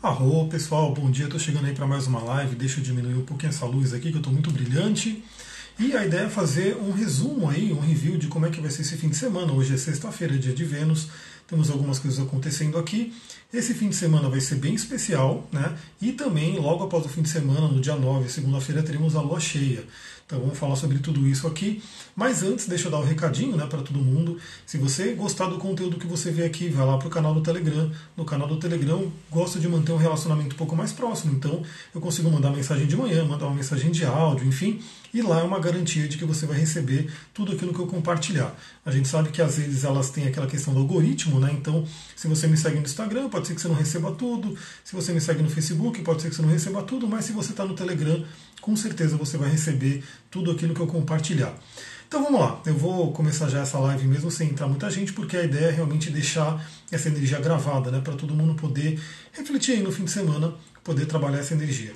Arro, pessoal, bom dia. Estou chegando aí para mais uma live. Deixa eu diminuir um pouquinho essa luz aqui, que eu estou muito brilhante. E a ideia é fazer um resumo aí, um review de como é que vai ser esse fim de semana. Hoje é sexta-feira, dia de Vênus. Temos algumas coisas acontecendo aqui. Esse fim de semana vai ser bem especial, né? E também, logo após o fim de semana, no dia 9, segunda-feira, teremos a lua cheia. Então vamos falar sobre tudo isso aqui. Mas antes, deixa eu dar um recadinho né, para todo mundo. Se você gostar do conteúdo que você vê aqui, vai lá para o canal do Telegram. No canal do Telegram, gosto de manter um relacionamento um pouco mais próximo. Então eu consigo mandar mensagem de manhã, mandar uma mensagem de áudio, enfim. E lá é uma garantia de que você vai receber tudo aquilo que eu compartilhar. A gente sabe que às vezes elas têm aquela questão do algoritmo, né? Então, se você me segue no Instagram, pode ser que você não receba tudo. Se você me segue no Facebook, pode ser que você não receba tudo. Mas se você está no Telegram, com certeza você vai receber tudo aquilo que eu compartilhar. Então vamos lá, eu vou começar já essa live mesmo sem entrar muita gente, porque a ideia é realmente deixar essa energia gravada, né, para todo mundo poder refletir aí no fim de semana, poder trabalhar essa energia.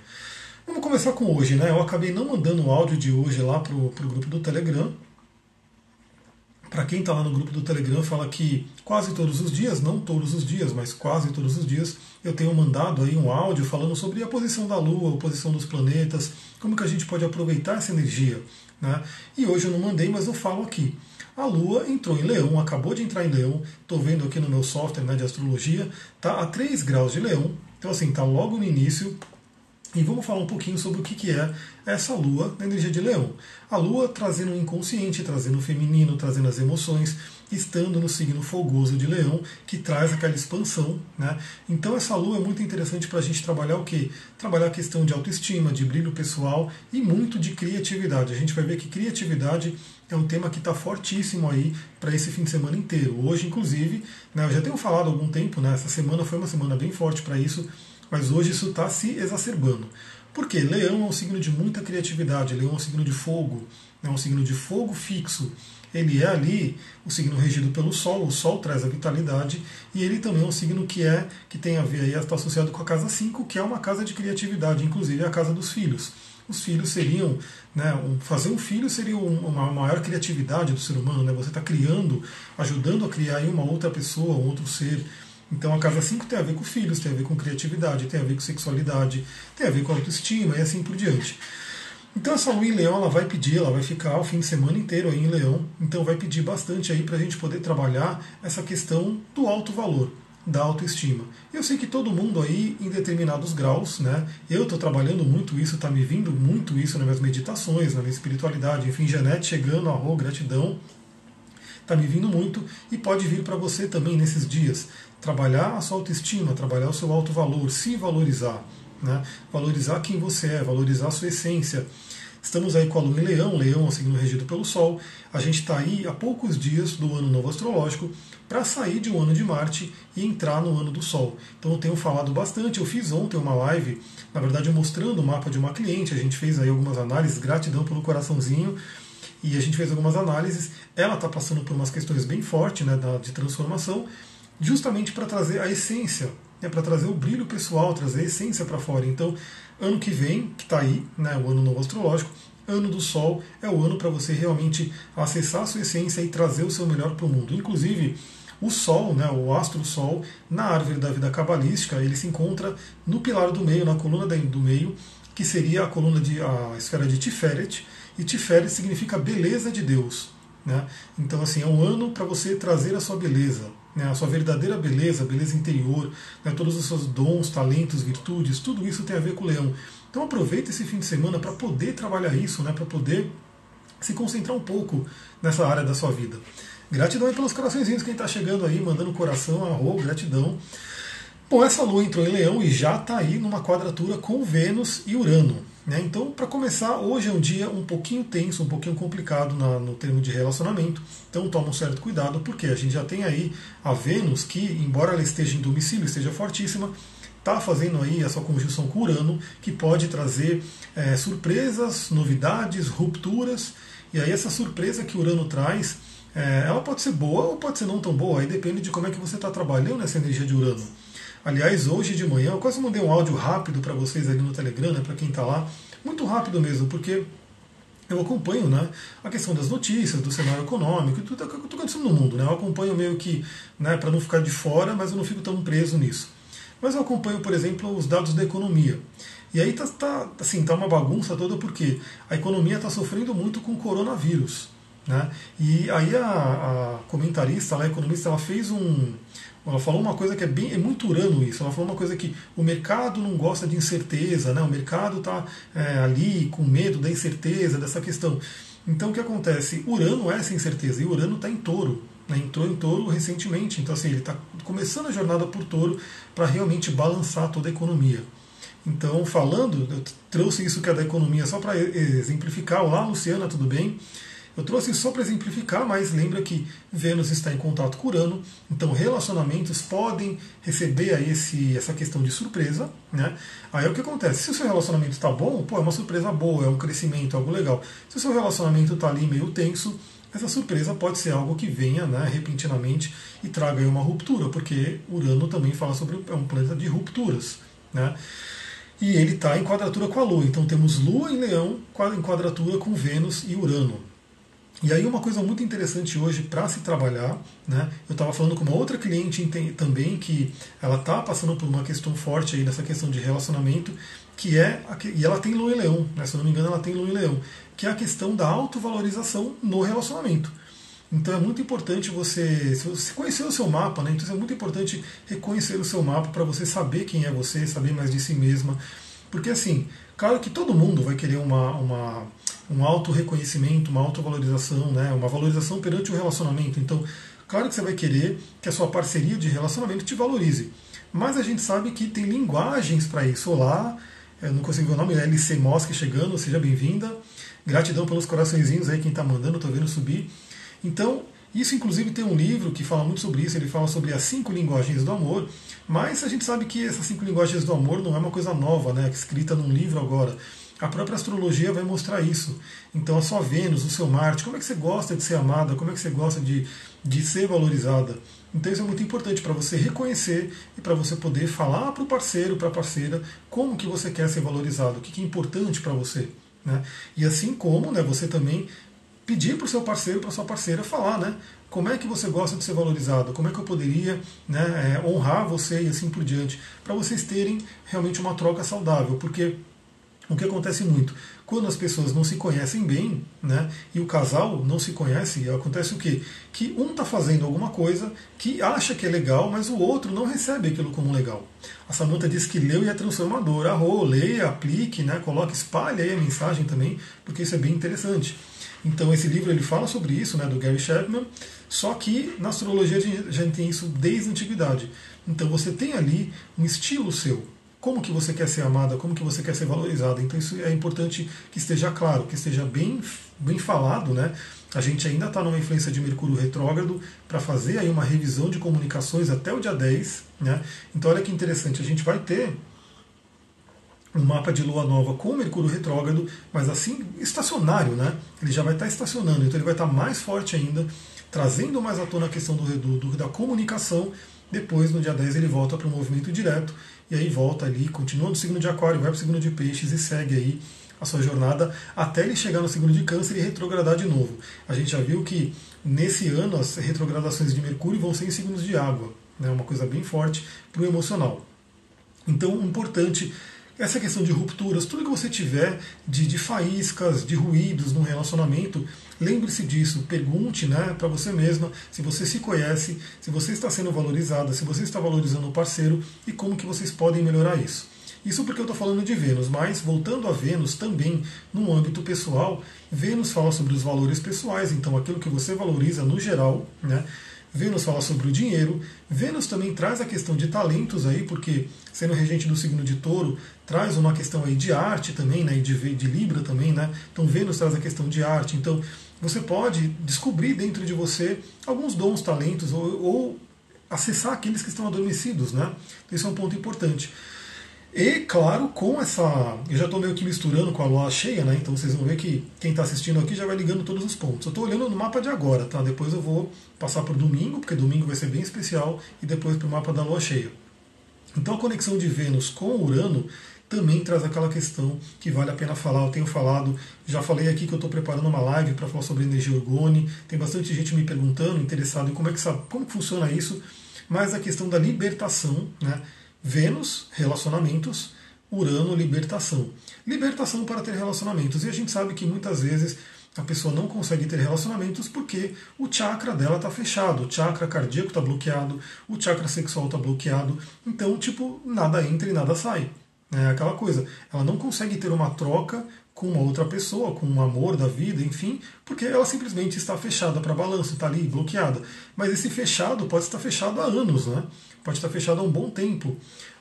Vamos começar com hoje, né? Eu acabei não mandando o áudio de hoje lá para o grupo do Telegram, para quem está lá no grupo do Telegram, fala que quase todos os dias, não todos os dias, mas quase todos os dias, eu tenho mandado aí um áudio falando sobre a posição da Lua, a posição dos planetas, como que a gente pode aproveitar essa energia. Né? E hoje eu não mandei, mas eu falo aqui. A Lua entrou em Leão, acabou de entrar em Leão, estou vendo aqui no meu software né, de astrologia, está a 3 graus de Leão, então assim, está logo no início, e vamos falar um pouquinho sobre o que é essa lua na energia de leão. A lua trazendo o inconsciente, trazendo o feminino, trazendo as emoções, estando no signo fogoso de leão, que traz aquela expansão. Né? Então essa lua é muito interessante para a gente trabalhar o quê? Trabalhar a questão de autoestima, de brilho pessoal e muito de criatividade. A gente vai ver que criatividade é um tema que está fortíssimo aí para esse fim de semana inteiro. Hoje, inclusive, né, eu já tenho falado há algum tempo, né, essa semana foi uma semana bem forte para isso mas hoje isso está se exacerbando. Por quê? Leão é um signo de muita criatividade, Leão é um signo de fogo, é um signo de fogo fixo. Ele é ali o signo regido pelo Sol, o Sol traz a vitalidade, e ele também é um signo que é que tem a ver aí, está associado com a casa 5, que é uma casa de criatividade, inclusive a casa dos filhos. Os filhos seriam, né, fazer um filho seria uma maior criatividade do ser humano, né? Você está criando, ajudando a criar uma outra pessoa, um outro ser. Então a casa 5 tem a ver com filhos, tem a ver com criatividade, tem a ver com sexualidade, tem a ver com autoestima e assim por diante. Então essa lua em leão ela vai pedir, ela vai ficar o fim de semana inteiro aí em leão, então vai pedir bastante aí para a gente poder trabalhar essa questão do alto valor, da autoestima. Eu sei que todo mundo aí em determinados graus, né? Eu estou trabalhando muito isso, está me vindo muito isso nas minhas meditações, na minha espiritualidade, enfim, Janete chegando, arro, gratidão, está me vindo muito e pode vir para você também nesses dias trabalhar a sua autoestima, trabalhar o seu alto valor, se valorizar, né? valorizar quem você é, valorizar a sua essência. Estamos aí com a Lua em Leão, Leão é signo regido pelo Sol. A gente está aí há poucos dias do ano novo astrológico para sair de um ano de Marte e entrar no ano do Sol. Então eu tenho falado bastante. Eu fiz ontem uma live, na verdade mostrando o mapa de uma cliente. A gente fez aí algumas análises, gratidão pelo coraçãozinho. E a gente fez algumas análises. Ela está passando por umas questões bem fortes né, de transformação justamente para trazer a essência, né, para trazer o brilho pessoal, trazer a essência para fora. Então, ano que vem, que está aí, né, o ano novo astrológico, ano do Sol é o ano para você realmente acessar a sua essência e trazer o seu melhor para o mundo. Inclusive, o Sol, né, o astro Sol, na árvore da vida cabalística, ele se encontra no pilar do meio, na coluna do meio, que seria a coluna de a esfera de Tiferet, e Tiferet significa beleza de Deus. Né? Então, assim, é um ano para você trazer a sua beleza, né, a sua verdadeira beleza, beleza interior, né, todos os seus dons, talentos, virtudes, tudo isso tem a ver com o leão. Então aproveita esse fim de semana para poder trabalhar isso, né, para poder se concentrar um pouco nessa área da sua vida. Gratidão aí pelos coraçõezinhos, quem está chegando aí, mandando coração, arro, gratidão. Bom, essa lua entrou em leão e já está aí numa quadratura com Vênus e Urano. Né? Então, para começar, hoje é um dia um pouquinho tenso, um pouquinho complicado na, no termo de relacionamento. Então, toma um certo cuidado, porque a gente já tem aí a Vênus, que, embora ela esteja em domicílio, esteja fortíssima, está fazendo aí essa conjunção com Urano, que pode trazer é, surpresas, novidades, rupturas. E aí, essa surpresa que Urano traz, é, ela pode ser boa ou pode ser não tão boa, aí depende de como é que você está trabalhando essa energia de Urano. Aliás, hoje de manhã, eu quase mandei um áudio rápido para vocês ali no Telegram, né, para quem está lá. Muito rápido mesmo, porque eu acompanho né, a questão das notícias, do cenário econômico e tudo que está acontecendo no mundo. Né? Eu acompanho meio que, né, para não ficar de fora, mas eu não fico tão preso nisso. mas eu acompanho, por exemplo, os dados da economia. E aí tá, tá, assim, tá uma bagunça toda porque a economia está sofrendo muito com o coronavírus. Né? E aí a, a comentarista, a economista, ela fez um. Ela falou uma coisa que é bem é muito urano isso. Ela falou uma coisa que o mercado não gosta de incerteza, né? o mercado está é, ali com medo da incerteza, dessa questão. Então o que acontece? Urano é essa incerteza, e Urano está em touro. Né? Entrou em touro recentemente. Então assim, ele está começando a jornada por touro para realmente balançar toda a economia. Então, falando, eu trouxe isso que é da economia só para exemplificar. Olá, Luciana, tudo bem? Eu trouxe isso só para exemplificar, mas lembra que Vênus está em contato com Urano, então relacionamentos podem receber aí esse, essa questão de surpresa. Né? Aí é o que acontece? Se o seu relacionamento está bom, pô, é uma surpresa boa, é um crescimento, algo legal. Se o seu relacionamento está ali meio tenso, essa surpresa pode ser algo que venha né, repentinamente e traga aí uma ruptura, porque Urano também fala sobre é um planeta de rupturas. Né? E ele está em quadratura com a Lua, então temos Lua em Leão em quadratura com Vênus e Urano. E aí uma coisa muito interessante hoje para se trabalhar, né? Eu estava falando com uma outra cliente também que ela está passando por uma questão forte aí nessa questão de relacionamento, que é e ela tem lua e leão, né? se eu não me engano ela tem lua e leão, que é a questão da autovalorização no relacionamento. Então é muito importante você, você conhecer o seu mapa, né? Então é muito importante reconhecer o seu mapa para você saber quem é você, saber mais de si mesma, porque assim, claro que todo mundo vai querer uma, uma um auto-reconhecimento, uma autovalorização, né, uma valorização perante o relacionamento. Então, claro que você vai querer que a sua parceria de relacionamento te valorize. Mas a gente sabe que tem linguagens para isso. Olá, eu não consigo ver o nome, é LC Mosque chegando, seja bem-vinda. Gratidão pelos coraçõezinhos aí, quem está mandando, estou vendo subir. Então, isso inclusive tem um livro que fala muito sobre isso, ele fala sobre as cinco linguagens do amor, mas a gente sabe que essas cinco linguagens do amor não é uma coisa nova, né, escrita num livro agora. A própria astrologia vai mostrar isso. Então a sua Vênus, o seu Marte, como é que você gosta de ser amada, como é que você gosta de, de ser valorizada. Então isso é muito importante para você reconhecer e para você poder falar para o parceiro, para a parceira, como que você quer ser valorizado, o que, que é importante para você. Né? E assim como né, você também pedir para o seu parceiro, para sua parceira falar, né? Como é que você gosta de ser valorizado? Como é que eu poderia né, é, honrar você e assim por diante? Para vocês terem realmente uma troca saudável. Porque o que acontece muito? Quando as pessoas não se conhecem bem, né, e o casal não se conhece, acontece o quê? Que um está fazendo alguma coisa que acha que é legal, mas o outro não recebe aquilo como legal. A Samantha diz que leu e é transformador. Arro, leia, aplique, né, coloque, espalhe aí a mensagem também, porque isso é bem interessante. Então esse livro ele fala sobre isso, né, do Gary Chapman, só que na astrologia a gente tem isso desde a antiguidade. Então você tem ali um estilo seu, como que você quer ser amada, como que você quer ser valorizada. Então isso é importante que esteja claro, que esteja bem, bem falado, né? A gente ainda está numa influência de Mercúrio retrógrado para fazer aí uma revisão de comunicações até o dia 10, né? Então olha que interessante, a gente vai ter um mapa de lua nova com Mercúrio retrógrado, mas assim estacionário, né? Ele já vai estar tá estacionando, então ele vai estar tá mais forte ainda, trazendo mais à tona a questão do, do, da comunicação. Depois, no dia 10, ele volta para o movimento direto e aí volta ali, continua no signo de Aquário, vai para o signo de Peixes e segue aí a sua jornada até ele chegar no signo de Câncer e retrogradar de novo. A gente já viu que nesse ano as retrogradações de Mercúrio vão ser em signos de água, né, uma coisa bem forte para o emocional. Então, importante essa questão de rupturas, tudo que você tiver de, de faíscas, de ruídos no relacionamento, lembre-se disso, pergunte né, para você mesma se você se conhece, se você está sendo valorizada, se você está valorizando o parceiro e como que vocês podem melhorar isso. Isso porque eu estou falando de Vênus, mas voltando a Vênus também no âmbito pessoal, Vênus fala sobre os valores pessoais, então aquilo que você valoriza no geral, né? Vênus fala sobre o dinheiro. Vênus também traz a questão de talentos aí, porque sendo regente do signo de touro, traz uma questão aí de arte também, né? De, de Libra também, né? Então Vênus traz a questão de arte. Então você pode descobrir dentro de você alguns dons, talentos, ou, ou acessar aqueles que estão adormecidos, né? Então, isso é um ponto importante. E, claro, com essa. Eu já estou meio que misturando com a lua cheia, né? Então vocês vão ver que quem está assistindo aqui já vai ligando todos os pontos. Eu estou olhando no mapa de agora, tá? Depois eu vou passar para o domingo, porque domingo vai ser bem especial, e depois para o mapa da lua cheia. Então a conexão de Vênus com Urano também traz aquela questão que vale a pena falar. Eu tenho falado, já falei aqui que eu estou preparando uma live para falar sobre energia orgone. Tem bastante gente me perguntando, interessado em como é que sabe, como funciona isso. Mas a questão da libertação, né? Vênus, relacionamentos, Urano, libertação. Libertação para ter relacionamentos. E a gente sabe que muitas vezes a pessoa não consegue ter relacionamentos porque o chakra dela está fechado, o chakra cardíaco está bloqueado, o chakra sexual está bloqueado. Então, tipo, nada entra e nada sai. É aquela coisa. Ela não consegue ter uma troca com uma outra pessoa, com um amor da vida, enfim, porque ela simplesmente está fechada para balanço, está ali bloqueada. Mas esse fechado pode estar fechado há anos, né? Pode estar fechado há um bom tempo.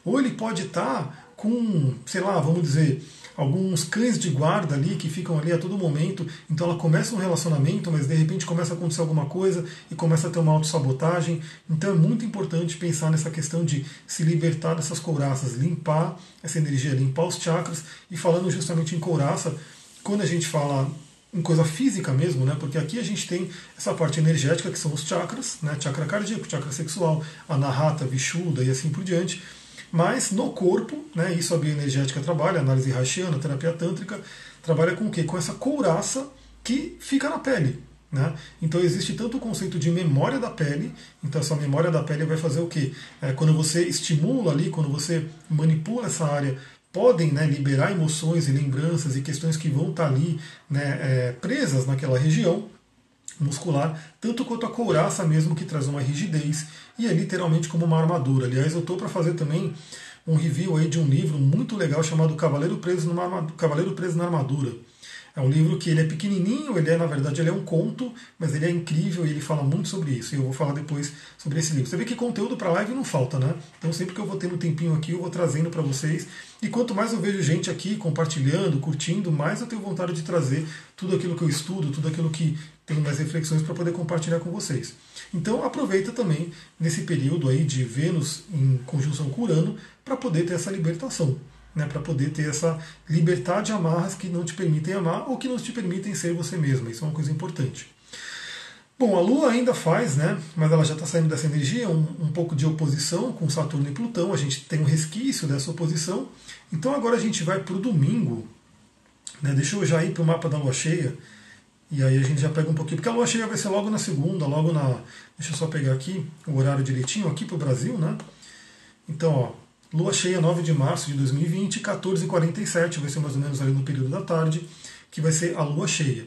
Ou ele pode estar com, sei lá, vamos dizer, alguns cães de guarda ali que ficam ali a todo momento. Então ela começa um relacionamento, mas de repente começa a acontecer alguma coisa e começa a ter uma autossabotagem. Então é muito importante pensar nessa questão de se libertar dessas couraças, limpar essa energia, limpar os chakras. E falando justamente em couraça, quando a gente fala em coisa física mesmo, né? Porque aqui a gente tem essa parte energética que são os chakras, né? Chakra cardíaco, chakra sexual, anahata, vishuddha e assim por diante. Mas no corpo, né, isso a bioenergética trabalha, análise rachiana, terapia tântrica, trabalha com o quê? Com essa couraça que fica na pele. Né? Então existe tanto o conceito de memória da pele, então essa memória da pele vai fazer o quê? É, quando você estimula ali, quando você manipula essa área, podem né, liberar emoções e lembranças e questões que vão estar ali né, é, presas naquela região muscular, tanto quanto a couraça mesmo, que traz uma rigidez e é literalmente como uma armadura. Aliás, eu estou para fazer também um review aí de um livro muito legal chamado Cavaleiro Preso, numa Cavaleiro Preso na Armadura. É um livro que ele é pequenininho, ele é na verdade ele é um conto, mas ele é incrível e ele fala muito sobre isso. E eu vou falar depois sobre esse livro. Você vê que conteúdo para live não falta, né? Então sempre que eu vou tendo um tempinho aqui, eu vou trazendo para vocês. E quanto mais eu vejo gente aqui compartilhando, curtindo, mais eu tenho vontade de trazer tudo aquilo que eu estudo, tudo aquilo que tenho mais reflexões para poder compartilhar com vocês. Então aproveita também nesse período aí de Vênus em conjunção com Urano para poder ter essa libertação né, para poder ter essa liberdade de amarras que não te permitem amar ou que não te permitem ser você mesma. Isso é uma coisa importante. Bom, a Lua ainda faz, né, mas ela já está saindo dessa energia, um, um, pouco de oposição com Saturno e Plutão. A gente tem um resquício dessa oposição. Então agora a gente vai para o domingo. Né, deixa eu já ir para o mapa da Lua cheia. E aí a gente já pega um pouquinho, porque a Lua cheia vai ser logo na segunda, logo na. Deixa eu só pegar aqui o horário direitinho, aqui para o Brasil, né? Então, ó, Lua cheia 9 de março de 2020, 14h47, vai ser mais ou menos ali no período da tarde, que vai ser a lua cheia.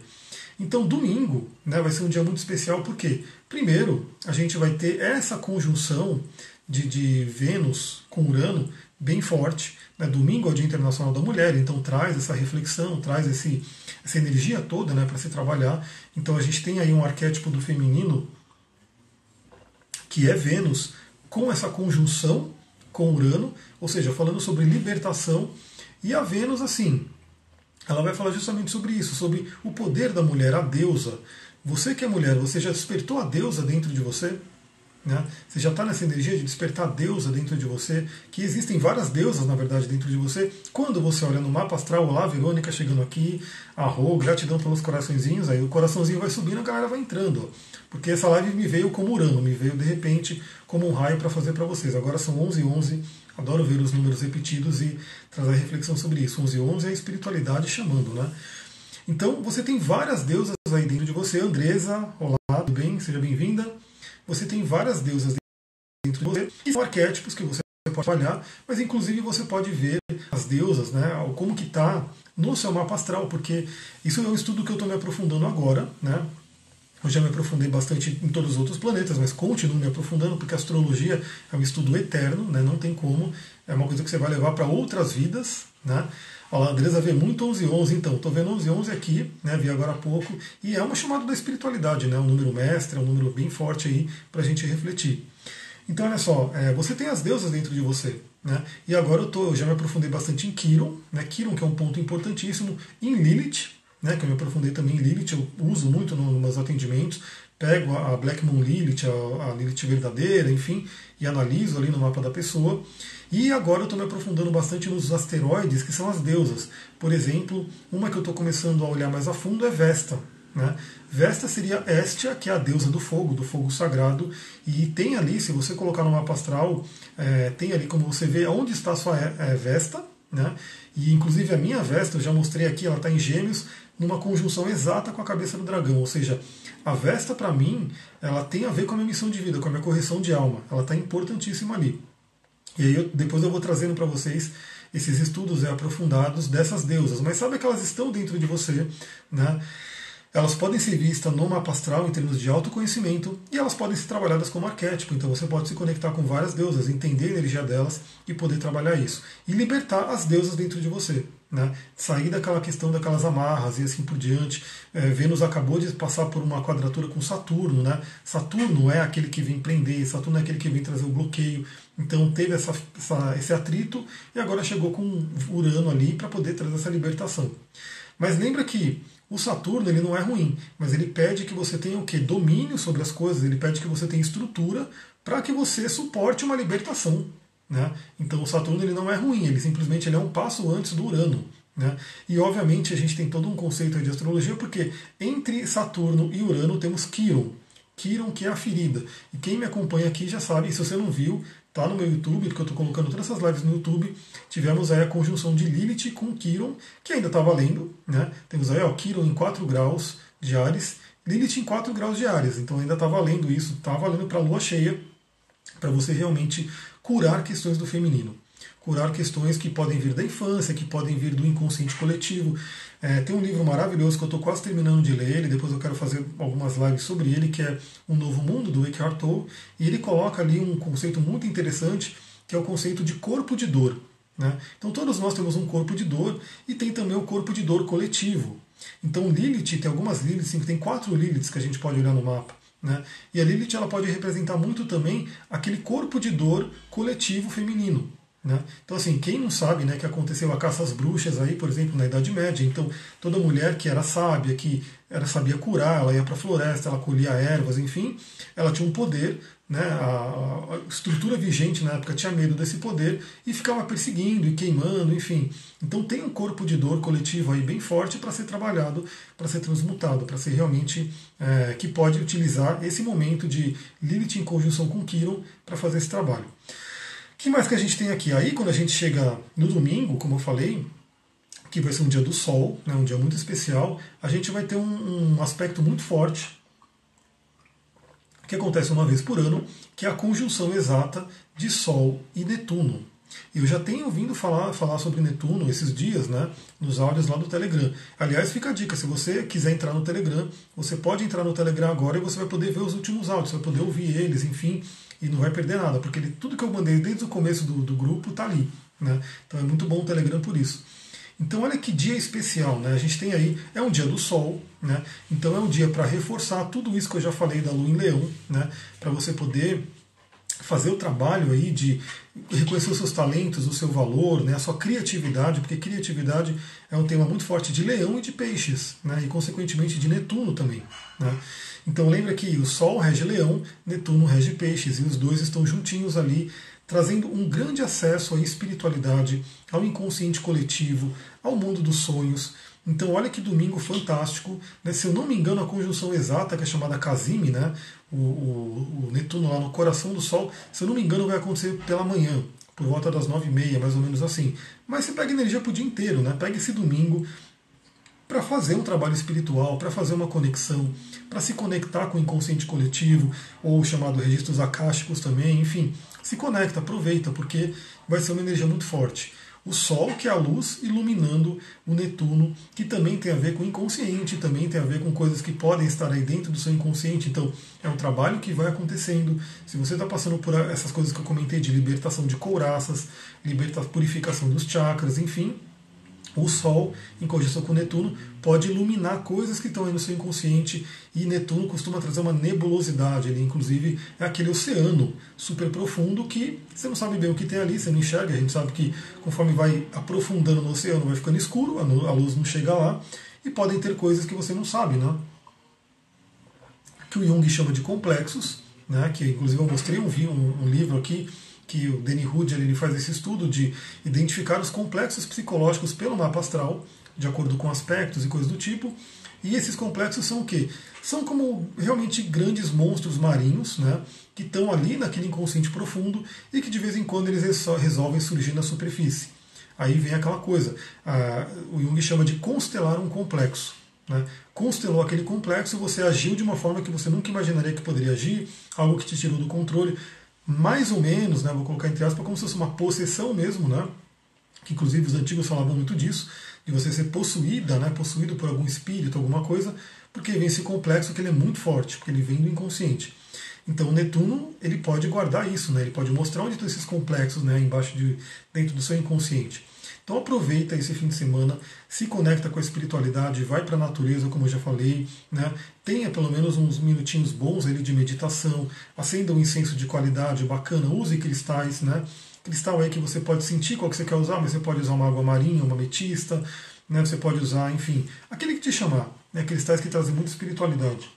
Então, domingo né, vai ser um dia muito especial, porque, primeiro, a gente vai ter essa conjunção de, de Vênus com Urano bem forte. Né? Domingo é o Dia Internacional da Mulher, então traz essa reflexão, traz esse, essa energia toda né, para se trabalhar. Então, a gente tem aí um arquétipo do feminino que é Vênus com essa conjunção com Urano, ou seja, falando sobre libertação. E a Vênus, assim, ela vai falar justamente sobre isso, sobre o poder da mulher, a deusa. Você que é mulher, você já despertou a deusa dentro de você? Né? Você já está nessa energia de despertar a deusa dentro de você, que existem várias deusas, na verdade, dentro de você. Quando você olha no mapa astral, olá, Verônica chegando aqui, arro, gratidão pelos coraçõezinhos, aí o coraçãozinho vai subindo, a galera vai entrando. Porque essa live me veio como Urano, me veio de repente como um raio para fazer para vocês. Agora são 11 h 11 adoro ver os números repetidos e trazer reflexão sobre isso. 11 h 11 é a espiritualidade chamando, né? Então você tem várias deusas aí dentro de você. Andresa, olá, tudo bem? Seja bem-vinda você tem várias deusas dentro de você, que são arquétipos que você pode trabalhar, mas inclusive você pode ver as deusas, né, como que está no seu mapa astral, porque isso é um estudo que eu estou me aprofundando agora, né, eu já me aprofundei bastante em todos os outros planetas, mas continuo me aprofundando porque a astrologia é um estudo eterno, né? não tem como, é uma coisa que você vai levar para outras vidas. Né? Olha, Andresa vê muito 1111, então, estou vendo 1111 aqui, né? vi agora há pouco, e é uma chamada da espiritualidade, né? um número mestre, é um número bem forte aí para a gente refletir. Então, olha só, é, você tem as deusas dentro de você. Né? E agora eu, tô, eu já me aprofundei bastante em Kiron, né? Kiron que é um ponto importantíssimo, em Lilith, né, que eu me aprofundei também em Lilith, eu uso muito nos meus atendimentos, pego a Black Moon Lilith, a, a Lilith verdadeira, enfim, e analiso ali no mapa da pessoa. E agora eu estou me aprofundando bastante nos asteroides, que são as deusas. Por exemplo, uma que eu estou começando a olhar mais a fundo é Vesta. Né? Vesta seria Estia, que é a deusa do fogo, do fogo sagrado, e tem ali, se você colocar no mapa astral, é, tem ali como você vê onde está a sua é, Vesta, né? e inclusive a minha Vesta, eu já mostrei aqui, ela está em gêmeos, numa conjunção exata com a cabeça do dragão. Ou seja, a Vesta, para mim, ela tem a ver com a minha missão de vida, com a minha correção de alma. Ela está importantíssima ali. E aí eu, depois eu vou trazendo para vocês esses estudos é, aprofundados dessas deusas. Mas sabe que elas estão dentro de você, né? Elas podem ser vistas no mapa astral em termos de autoconhecimento e elas podem ser trabalhadas como arquétipo. Então você pode se conectar com várias deusas, entender a energia delas e poder trabalhar isso. E libertar as deusas dentro de você. Né? Sair daquela questão daquelas amarras e assim por diante. É, Vênus acabou de passar por uma quadratura com Saturno. Né? Saturno é aquele que vem prender, Saturno é aquele que vem trazer o bloqueio. Então teve essa, essa, esse atrito e agora chegou com Urano ali para poder trazer essa libertação. Mas lembra que o Saturno ele não é ruim, mas ele pede que você tenha o que? Domínio sobre as coisas, ele pede que você tenha estrutura para que você suporte uma libertação. Né? Então o Saturno ele não é ruim, ele simplesmente ele é um passo antes do Urano. Né? E obviamente a gente tem todo um conceito de astrologia, porque entre Saturno e Urano temos Quiron. Quiron, que é a ferida. E quem me acompanha aqui já sabe, se você não viu, tá no meu YouTube, porque eu estou colocando todas essas lives no YouTube. Tivemos aí a conjunção de Lilith com Quiron, que ainda está valendo. Né? Temos aí ó, Quiron em 4 graus de Ares, Lilith em 4 graus de Ares. Então ainda está valendo isso, está valendo para a lua cheia, para você realmente curar questões do feminino. Curar questões que podem vir da infância, que podem vir do inconsciente coletivo. É, tem um livro maravilhoso que eu estou quase terminando de ler ele, depois eu quero fazer algumas lives sobre ele, que é O Novo Mundo, do Eckhart Tolle, e ele coloca ali um conceito muito interessante, que é o conceito de corpo de dor. Né? Então todos nós temos um corpo de dor e tem também o corpo de dor coletivo. Então Lilith, tem algumas Liliths, tem quatro Liliths que a gente pode olhar no mapa. Né? E a Lilith ela pode representar muito também aquele corpo de dor coletivo feminino. Né? Então, assim, quem não sabe né, que aconteceu a caça às bruxas aí, por exemplo, na Idade Média, então toda mulher que era sábia, que era sabia curar, ela ia para a floresta, ela colhia ervas, enfim, ela tinha um poder, né, a, a, estrutura vigente na época tinha medo desse poder e ficava perseguindo e queimando, enfim. Então tem um corpo de dor coletivo aí bem forte para ser trabalhado, para ser transmutado, para ser realmente é, que pode utilizar esse momento de Lilith em conjunção com Quiron para fazer esse trabalho que mais que a gente tem aqui? Aí, quando a gente chega no domingo, como eu falei, que vai ser um dia do Sol, né, um dia muito especial, a gente vai ter um, um aspecto muito forte que acontece uma vez por ano, que é a conjunção exata de Sol e Netuno. Eu já tenho ouvido falar, falar sobre Netuno esses dias, né, nos áudios lá do Telegram. Aliás, fica a dica, se você quiser entrar no Telegram, você pode entrar no Telegram agora e você vai poder ver os últimos áudios, vai poder ouvir eles, enfim, e não vai perder nada, porque ele, tudo que eu mandei desde o começo do, do grupo está ali. Né? Então é muito bom o Telegram por isso. Então olha que dia especial, né? A gente tem aí, é um dia do Sol, né? Então é um dia para reforçar tudo isso que eu já falei da Lua em Leão, né? Para você poder fazer o trabalho aí de reconhecer os seus talentos, o seu valor, né, a sua criatividade, porque criatividade é um tema muito forte de leão e de peixes, né, e consequentemente de Netuno também. Né. Então lembra que o Sol rege leão, Netuno rege peixes, e os dois estão juntinhos ali, trazendo um grande acesso à espiritualidade, ao inconsciente coletivo, ao mundo dos sonhos. Então olha que domingo fantástico. Né? Se eu não me engano, a conjunção exata, que é chamada Casime, né? O, o, o, Netuno lá no coração do Sol, se eu não me engano, vai acontecer pela manhã, por volta das nove e meia, mais ou menos assim. Mas você pega energia para o dia inteiro, né? Pega esse domingo, para fazer um trabalho espiritual, para fazer uma conexão, para se conectar com o inconsciente coletivo, ou chamado registros acásticos também, enfim, se conecta, aproveita, porque vai ser uma energia muito forte. O Sol, que é a luz, iluminando o Netuno, que também tem a ver com o inconsciente, também tem a ver com coisas que podem estar aí dentro do seu inconsciente. Então, é um trabalho que vai acontecendo. Se você está passando por essas coisas que eu comentei de libertação de couraças, liberta, purificação dos chakras, enfim, o Sol, em conjunção com Netuno, pode iluminar coisas que estão aí no seu inconsciente e Netuno costuma trazer uma nebulosidade. Ele, inclusive, é aquele oceano super profundo que você não sabe bem o que tem ali, você não enxerga. A gente sabe que conforme vai aprofundando no oceano, vai ficando escuro, a luz não chega lá e podem ter coisas que você não sabe, né? Que o Jung chama de complexos, né? Que inclusive eu mostrei um, um, um livro aqui que o Danny Hood ele faz esse estudo de identificar os complexos psicológicos pelo mapa astral, de acordo com aspectos e coisas do tipo. E esses complexos são o quê? São como realmente grandes monstros marinhos, né, que estão ali naquele inconsciente profundo e que de vez em quando eles resolvem surgir na superfície. Aí vem aquela coisa, a, o Jung chama de constelar um complexo. Né? Constelou aquele complexo, você agiu de uma forma que você nunca imaginaria que poderia agir, algo que te tirou do controle mais ou menos, né, vou colocar entre aspas, como se fosse uma possessão mesmo, né, que inclusive os antigos falavam muito disso, de você ser possuída, né, possuído por algum espírito, alguma coisa, porque vem esse complexo que ele é muito forte, porque ele vem do inconsciente. Então Netuno ele pode guardar isso, né, ele pode mostrar onde estão esses complexos né, embaixo de, dentro do seu inconsciente. Então aproveita esse fim de semana, se conecta com a espiritualidade, vai para a natureza, como eu já falei, né? tenha pelo menos uns minutinhos bons ali de meditação, acenda um incenso de qualidade bacana, use cristais, né? Cristal aí que você pode sentir qual que você quer usar, mas você pode usar uma água marinha, uma ametista, né? você pode usar, enfim, aquele que te chamar, né? cristais que trazem muita espiritualidade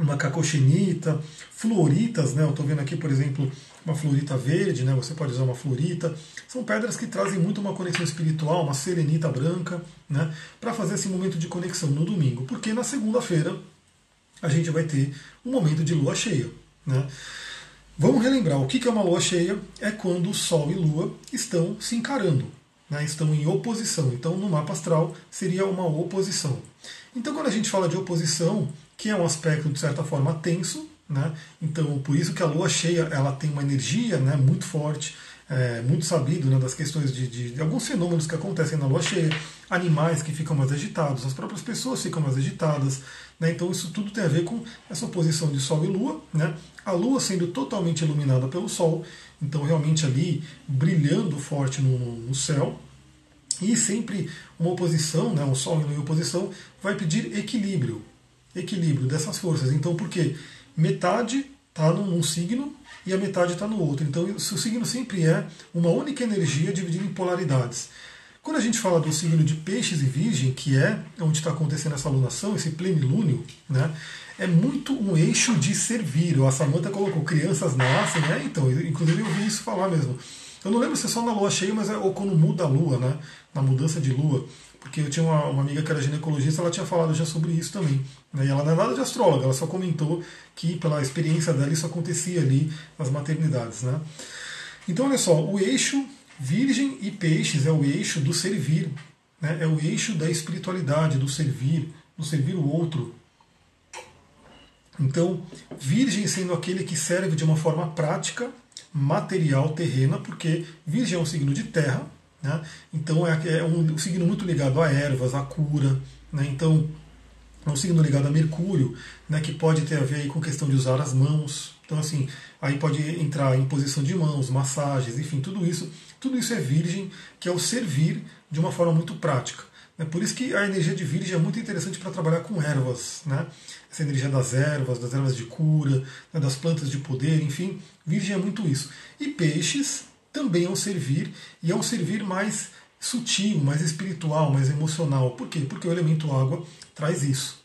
uma cacochinita, fluoritas, né? Eu estou vendo aqui, por exemplo, uma florita verde, né? Você pode usar uma florita. São pedras que trazem muito uma conexão espiritual, uma serenita branca, né? Para fazer esse momento de conexão no domingo, porque na segunda-feira a gente vai ter um momento de lua cheia, né? Vamos relembrar o que é uma lua cheia? É quando o Sol e Lua estão se encarando, né? estão em oposição. Então, no mapa astral, seria uma oposição. Então, quando a gente fala de oposição, que é um aspecto de certa forma tenso, né? Então, por isso que a lua cheia ela tem uma energia né, muito forte, é, muito sabido né, das questões de, de, de, alguns fenômenos que acontecem na lua cheia, animais que ficam mais agitados, as próprias pessoas ficam mais agitadas. Né? Então, isso tudo tem a ver com essa oposição de Sol e Lua. Né? A Lua sendo totalmente iluminada pelo Sol, então realmente ali brilhando forte no, no céu. E sempre uma oposição, né, um Sol em oposição, vai pedir equilíbrio equilíbrio dessas forças. Então, por quê? Metade está num signo e a metade está no outro. Então, o signo sempre é uma única energia dividida em polaridades. Quando a gente fala do signo de peixes e virgem, que é onde está acontecendo essa alunação, esse plenilúnio, né, é muito um eixo de servir. A Samanta colocou crianças nascem, né? Então, inclusive eu ouvi isso falar mesmo. Eu não lembro se é só na lua cheia, mas é ou quando muda a lua, né? Na mudança de lua porque eu tinha uma, uma, amiga que era ginecologista, ela tinha falado já sobre isso também. Né? E ela não é nada de astróloga, ela só comentou que pela experiência dela isso acontecia ali nas maternidades. Né? Então, olha só, o eixo Virgem e Peixes é o eixo do servir, né? é o eixo da espiritualidade, do servir, do servir o outro. Então, Virgem sendo aquele que serve de uma forma prática, material, terrena, porque Virgem é um signo de terra, né? Então é, é um, signo muito ligado a ervas, a cura. Né? Então um signo ligado a Mercúrio, né? que pode ter a ver com questão de usar as mãos. Então assim, aí pode entrar em posição de mãos, massagens, enfim, tudo isso, tudo isso é virgem, que é o servir de uma forma muito prática. É por isso que a energia de Virgem é muito interessante para trabalhar com ervas, né? Essa energia das ervas, das ervas de cura, né? das plantas de poder, enfim, Virgem é muito isso. E Peixes também é um servir, e é um servir mais sutil, mais espiritual, mais emocional. Por quê? Porque o elemento água traz isso.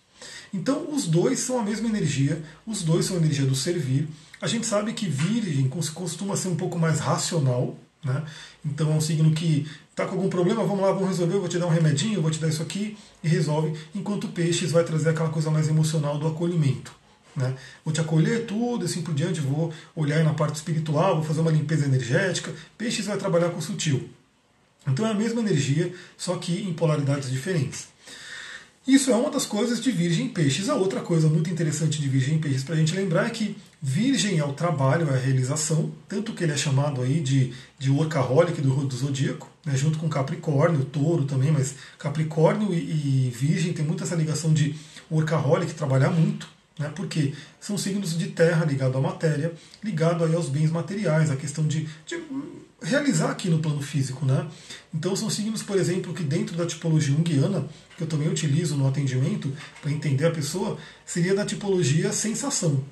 Então, os dois são a mesma energia, os dois são a energia do servir. A gente sabe que Virgem costuma ser um pouco mais racional, né? Então é um signo que está com algum problema, vamos lá, vamos resolver, eu vou te dar um remedinho, eu vou te dar isso aqui e resolve, enquanto Peixes vai trazer aquela coisa mais emocional do acolhimento. Né? Vou te acolher tudo, assim por diante, vou olhar na parte espiritual, vou fazer uma limpeza energética. Peixes vai trabalhar com sutil. Então é a mesma energia, só que em polaridades diferentes. Isso é uma das coisas de Virgem e Peixes. A outra coisa muito interessante de Virgem e Peixes para a gente lembrar é que Virgem é o trabalho, é a realização, tanto que ele é chamado aí de, de workaholic do, do zodíaco, né, junto com Capricórnio, Touro também, mas Capricórnio e, e Virgem tem muito essa ligação de workaholic, trabalhar muito. Né? Porque são signos de terra ligado à matéria, ligado aí aos bens materiais, a questão de, de realizar aqui no plano físico. Né? Então são signos, por exemplo, que dentro da tipologia junguiana, que eu também utilizo no atendimento para entender a pessoa, seria da tipologia sensação.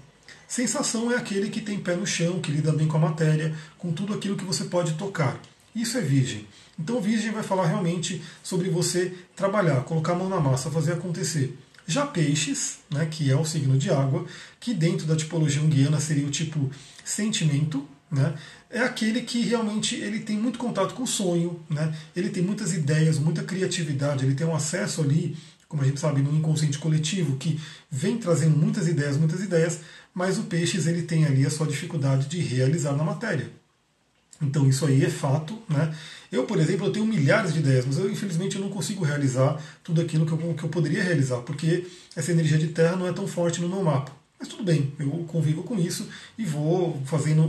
Sensação é aquele que tem pé no chão, que lida bem com a matéria, com tudo aquilo que você pode tocar. Isso é virgem. Então virgem vai falar realmente sobre você trabalhar, colocar a mão na massa, fazer acontecer. Já peixes, né, que é o signo de água, que dentro da tipologia junguiana seria o tipo sentimento, né, é aquele que realmente ele tem muito contato com o sonho, né, ele tem muitas ideias, muita criatividade, ele tem um acesso ali, como a gente sabe, no inconsciente coletivo, que vem trazendo muitas ideias, muitas ideias, mas o peixes ele tem ali a sua dificuldade de realizar na matéria. Então isso aí é fato, né? Eu, por exemplo, eu tenho milhares de ideias, mas eu infelizmente eu não consigo realizar tudo aquilo que eu, que eu poderia realizar, porque essa energia de terra não é tão forte no meu mapa. Mas tudo bem, eu convivo com isso e vou fazendo,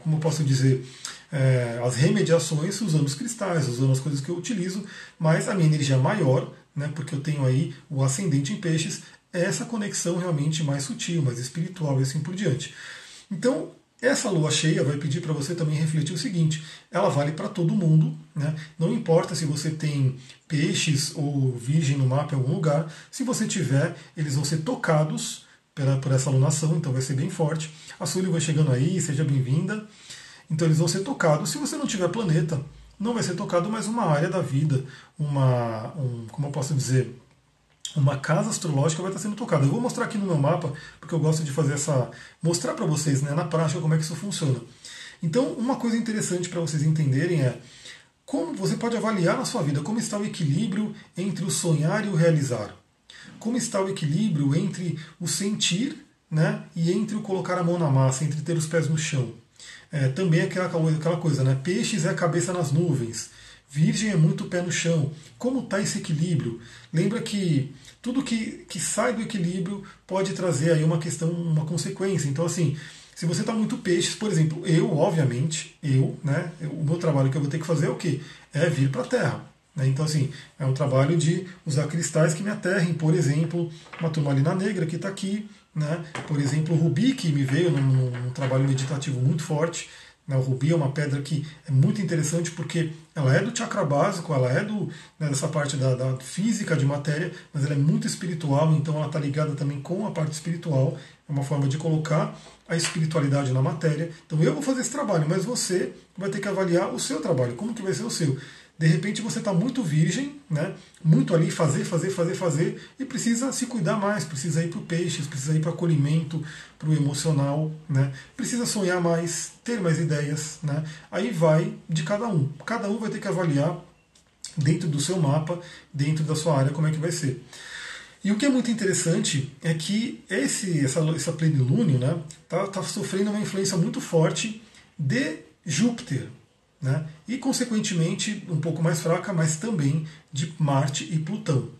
como eu posso dizer, é, as remediações usando os cristais, usando as coisas que eu utilizo, mas a minha energia maior, né, porque eu tenho aí o ascendente em peixes, é essa conexão realmente mais sutil, mais espiritual e assim por diante. Então, essa lua cheia vai pedir para você também refletir o seguinte: ela vale para todo mundo, né? não importa se você tem peixes ou virgem no mapa em algum lugar, se você tiver, eles vão ser tocados por essa alunação, então vai ser bem forte. A Sully vai chegando aí, seja bem-vinda. Então eles vão ser tocados. Se você não tiver planeta, não vai ser tocado, mas uma área da vida, uma, um, como eu posso dizer, uma casa astrológica vai estar sendo tocada. Eu vou mostrar aqui no meu mapa, porque eu gosto de fazer essa. mostrar para vocês né, na prática como é que isso funciona. Então, uma coisa interessante para vocês entenderem é como você pode avaliar na sua vida como está o equilíbrio entre o sonhar e o realizar. Como está o equilíbrio entre o sentir né, e entre o colocar a mão na massa, entre ter os pés no chão. É, também aquela, aquela coisa, né? Peixes é a cabeça nas nuvens. Virgem é muito pé no chão. Como está esse equilíbrio? Lembra que tudo que, que sai do equilíbrio pode trazer aí uma questão, uma consequência. Então, assim, se você está muito peixes, por exemplo, eu, obviamente, eu, né, o meu trabalho que eu vou ter que fazer é o quê? É vir para a Terra. Né? Então, assim, é um trabalho de usar cristais que me aterrem, por exemplo, uma turmalina negra que está aqui, né? por exemplo, o rubi que me veio num, num trabalho meditativo muito forte. Né? O rubi é uma pedra que é muito interessante porque ela é do chakra básico, ela é do, né, dessa parte da, da, física de matéria, mas ela é muito espiritual, então ela está ligada também com a parte espiritual. É uma forma de colocar a espiritualidade na matéria. Então eu vou fazer esse trabalho, mas você vai ter que avaliar o seu trabalho. Como que vai ser o seu? De repente você está muito virgem, né? muito ali, fazer, fazer, fazer, fazer, e precisa se cuidar mais, precisa ir para o peixe, precisa ir para o acolhimento, para o emocional, né? precisa sonhar mais, ter mais ideias. Né? Aí vai de cada um. Cada um vai ter que avaliar dentro do seu mapa, dentro da sua área, como é que vai ser. E o que é muito interessante é que esse, essa, essa plenilúnio está né, tá, tá sofrendo uma influência muito forte de Júpiter, né? e, consequentemente, um pouco mais fraca, mas também de Marte e Plutão.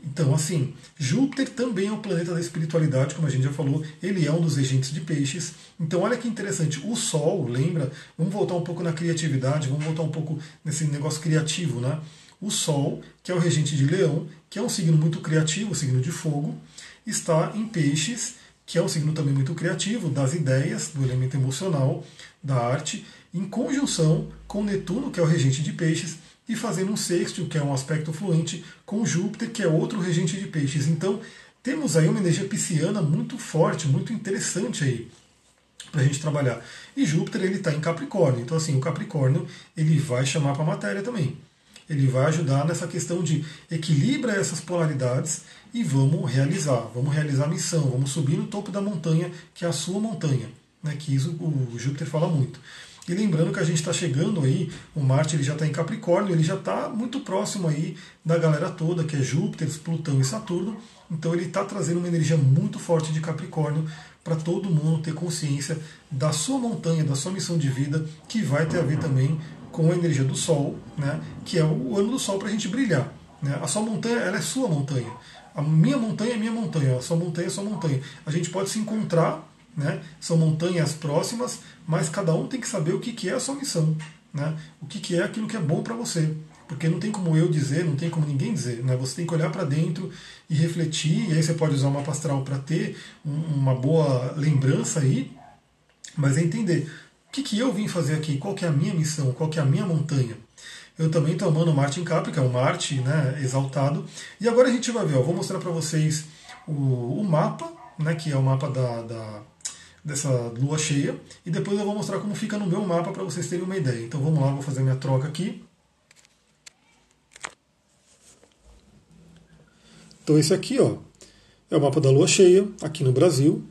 Então, assim, Júpiter também é um planeta da espiritualidade, como a gente já falou, ele é um dos regentes de peixes. Então, olha que interessante, o Sol, lembra? Vamos voltar um pouco na criatividade, vamos voltar um pouco nesse negócio criativo, né? O Sol, que é o regente de Leão, que é um signo muito criativo, signo de fogo, está em peixes, que é um signo também muito criativo, das ideias, do elemento emocional, da arte, em conjunção com Netuno, que é o regente de peixes, e fazendo um sexto, que é um aspecto fluente, com Júpiter, que é outro regente de peixes. Então, temos aí uma energia pisciana muito forte, muito interessante aí para a gente trabalhar. E Júpiter ele está em Capricórnio, então assim o Capricórnio ele vai chamar para a matéria também. Ele vai ajudar nessa questão de equilibra essas polaridades e vamos realizar, vamos realizar a missão, vamos subir no topo da montanha que é a sua montanha, né? Que isso o Júpiter fala muito. E lembrando que a gente está chegando aí, o Marte ele já está em Capricórnio, ele já está muito próximo aí da galera toda, que é Júpiter, Plutão e Saturno. Então ele está trazendo uma energia muito forte de Capricórnio para todo mundo ter consciência da sua montanha, da sua missão de vida, que vai ter a ver também com a energia do Sol, né, que é o ano do Sol para a gente brilhar. Né? A sua montanha ela é sua montanha. A minha montanha é minha montanha, a sua montanha é sua montanha. A gente pode se encontrar né? São montanhas próximas, mas cada um tem que saber o que, que é a sua missão, né? o que, que é aquilo que é bom para você. Porque não tem como eu dizer, não tem como ninguém dizer. Né? Você tem que olhar para dentro e refletir, e aí você pode usar uma astral para ter uma boa lembrança aí, mas é entender o que, que eu vim fazer aqui, qual que é a minha missão, qual que é a minha montanha. Eu também estou amando Marte em Capri, que é o Marte né, exaltado. E agora a gente vai ver, ó, vou mostrar para vocês o, o, mapa, né, que é o mapa da, da dessa lua cheia e depois eu vou mostrar como fica no meu mapa para vocês terem uma ideia. Então vamos lá, vou fazer minha troca aqui. Então esse aqui ó, é o mapa da lua cheia aqui no Brasil,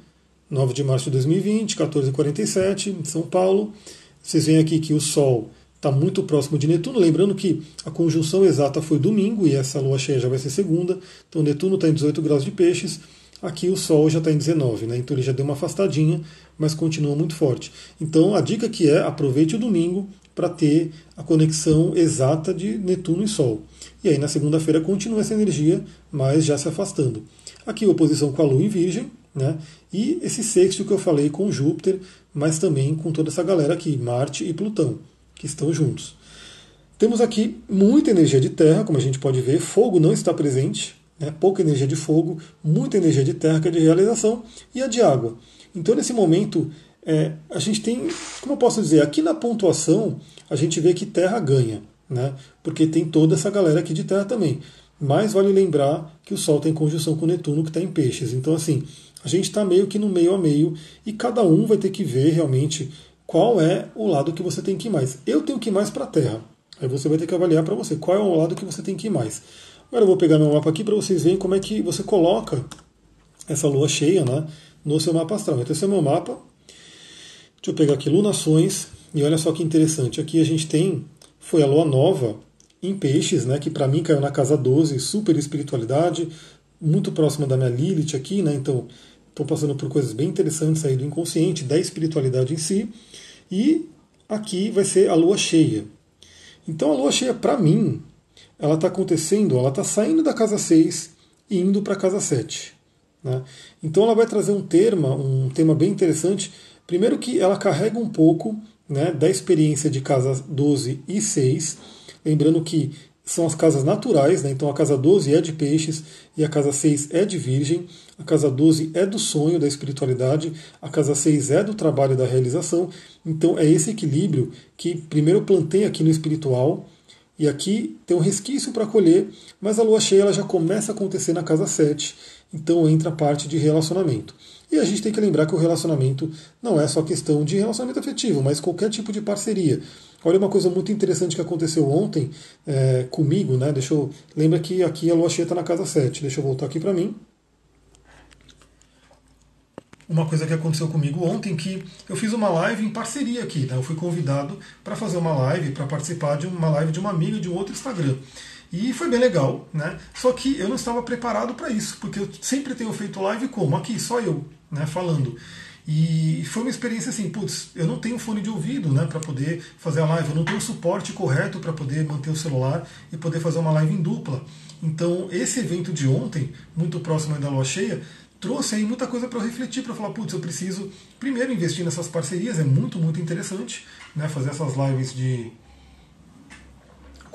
9 de março de 2020, 14h47 em São Paulo. Vocês veem aqui que o Sol está muito próximo de Netuno, lembrando que a conjunção exata foi domingo e essa lua cheia já vai ser segunda, então Netuno está em 18 graus de peixes, Aqui o Sol já está em 19, né? então ele já deu uma afastadinha, mas continua muito forte. Então a dica que é aproveite o domingo para ter a conexão exata de Netuno e Sol. E aí na segunda-feira continua essa energia, mas já se afastando. Aqui oposição com a Lua em Virgem, né? E esse sexto que eu falei com Júpiter, mas também com toda essa galera aqui, Marte e Plutão, que estão juntos. Temos aqui muita energia de terra, como a gente pode ver, fogo não está presente, né? pouca energia de fogo, muita energia de terra, que é de realização, e a de água. Então, nesse momento, é, a gente tem, como eu posso dizer, aqui na pontuação, a gente vê que terra ganha, né? porque tem toda essa galera aqui de terra também. Mas vale lembrar que o Sol tem conjunção com Netuno, que está em peixes. Então, assim, a gente está meio que no meio a meio, e cada um vai ter que ver realmente qual é o lado que você tem que ir mais. Eu tenho que ir mais para a Terra. Aí você vai ter que avaliar para você qual é o lado que você tem que ir mais. Agora eu vou pegar meu mapa aqui para vocês verem como é que você coloca essa lua cheia né, no seu mapa astral. Então esse é o meu mapa. Deixa eu pegar aqui lunações. E olha só que interessante. Aqui a gente tem, foi a lua nova em peixes, né, que para mim caiu na casa 12, super espiritualidade, muito próxima da minha Lilith aqui, né, então estou passando por coisas bem interessantes aí do inconsciente, da espiritualidade em si. E aqui vai ser a lua cheia. Então a lua cheia, para mim, ela está acontecendo, ela está saindo da casa 6 e indo para a casa 7. Né? Então ela vai trazer um tema, um tema bem interessante. Primeiro que ela carrega um pouco né, da experiência de casa 12 e 6. Lembrando que são as casas naturais, né? então a casa 12 é de peixes e a casa 6 é de virgem, a casa 12 é do sonho, da espiritualidade, a casa 6 é do trabalho da realização. Então é esse equilíbrio que primeiro eu plantei aqui no espiritual e aqui tem um resquício para colher, mas a lua cheia ela já começa a acontecer na casa 7, então entra a parte de relacionamento. E a gente tem que lembrar que o relacionamento não é só questão de relacionamento afetivo, mas qualquer tipo de parceria. Olha uma coisa muito interessante que aconteceu ontem é, comigo, né? Deixa eu. Lembra que aqui a lua cheia está na casa 7. Deixa eu voltar aqui para mim. Uma coisa que aconteceu comigo ontem que eu fiz uma live em parceria aqui, né? Eu fui convidado para fazer uma live, para participar de uma live de uma amiga de um outro Instagram. E foi bem legal, né? Só que eu não estava preparado para isso, porque eu sempre tenho feito live como? Aqui, só eu, né, falando. E foi uma experiência assim, putz, eu não tenho fone de ouvido, né, para poder fazer a live, eu não tenho suporte correto para poder manter o celular e poder fazer uma live em dupla. Então, esse evento de ontem, muito próximo da lua cheia, trouxe aí muita coisa para eu refletir, para falar, putz, eu preciso primeiro investir nessas parcerias, é muito, muito interessante, né, fazer essas lives de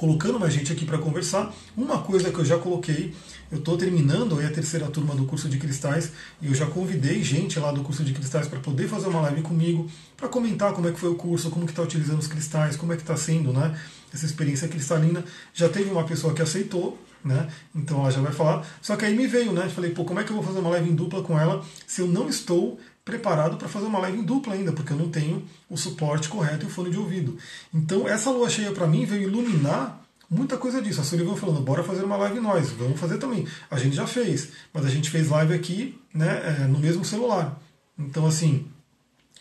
colocando mais gente aqui para conversar. Uma coisa que eu já coloquei, eu estou terminando aí a terceira turma do curso de cristais e eu já convidei gente lá do curso de cristais para poder fazer uma live comigo, para comentar como é que foi o curso, como que está utilizando os cristais, como é que está sendo, né? Essa experiência cristalina. Já teve uma pessoa que aceitou, né? Então ela já vai falar. Só que aí me veio, né? Falei, pô, como é que eu vou fazer uma live em dupla com ela se eu não estou preparado para fazer uma live em dupla ainda, porque eu não tenho o suporte correto e o fone de ouvido. Então, essa lua cheia para mim veio iluminar muita coisa disso. A Sullivan falando, bora fazer uma live nós, vamos fazer também. A gente já fez, mas a gente fez live aqui né, é, no mesmo celular. Então, assim,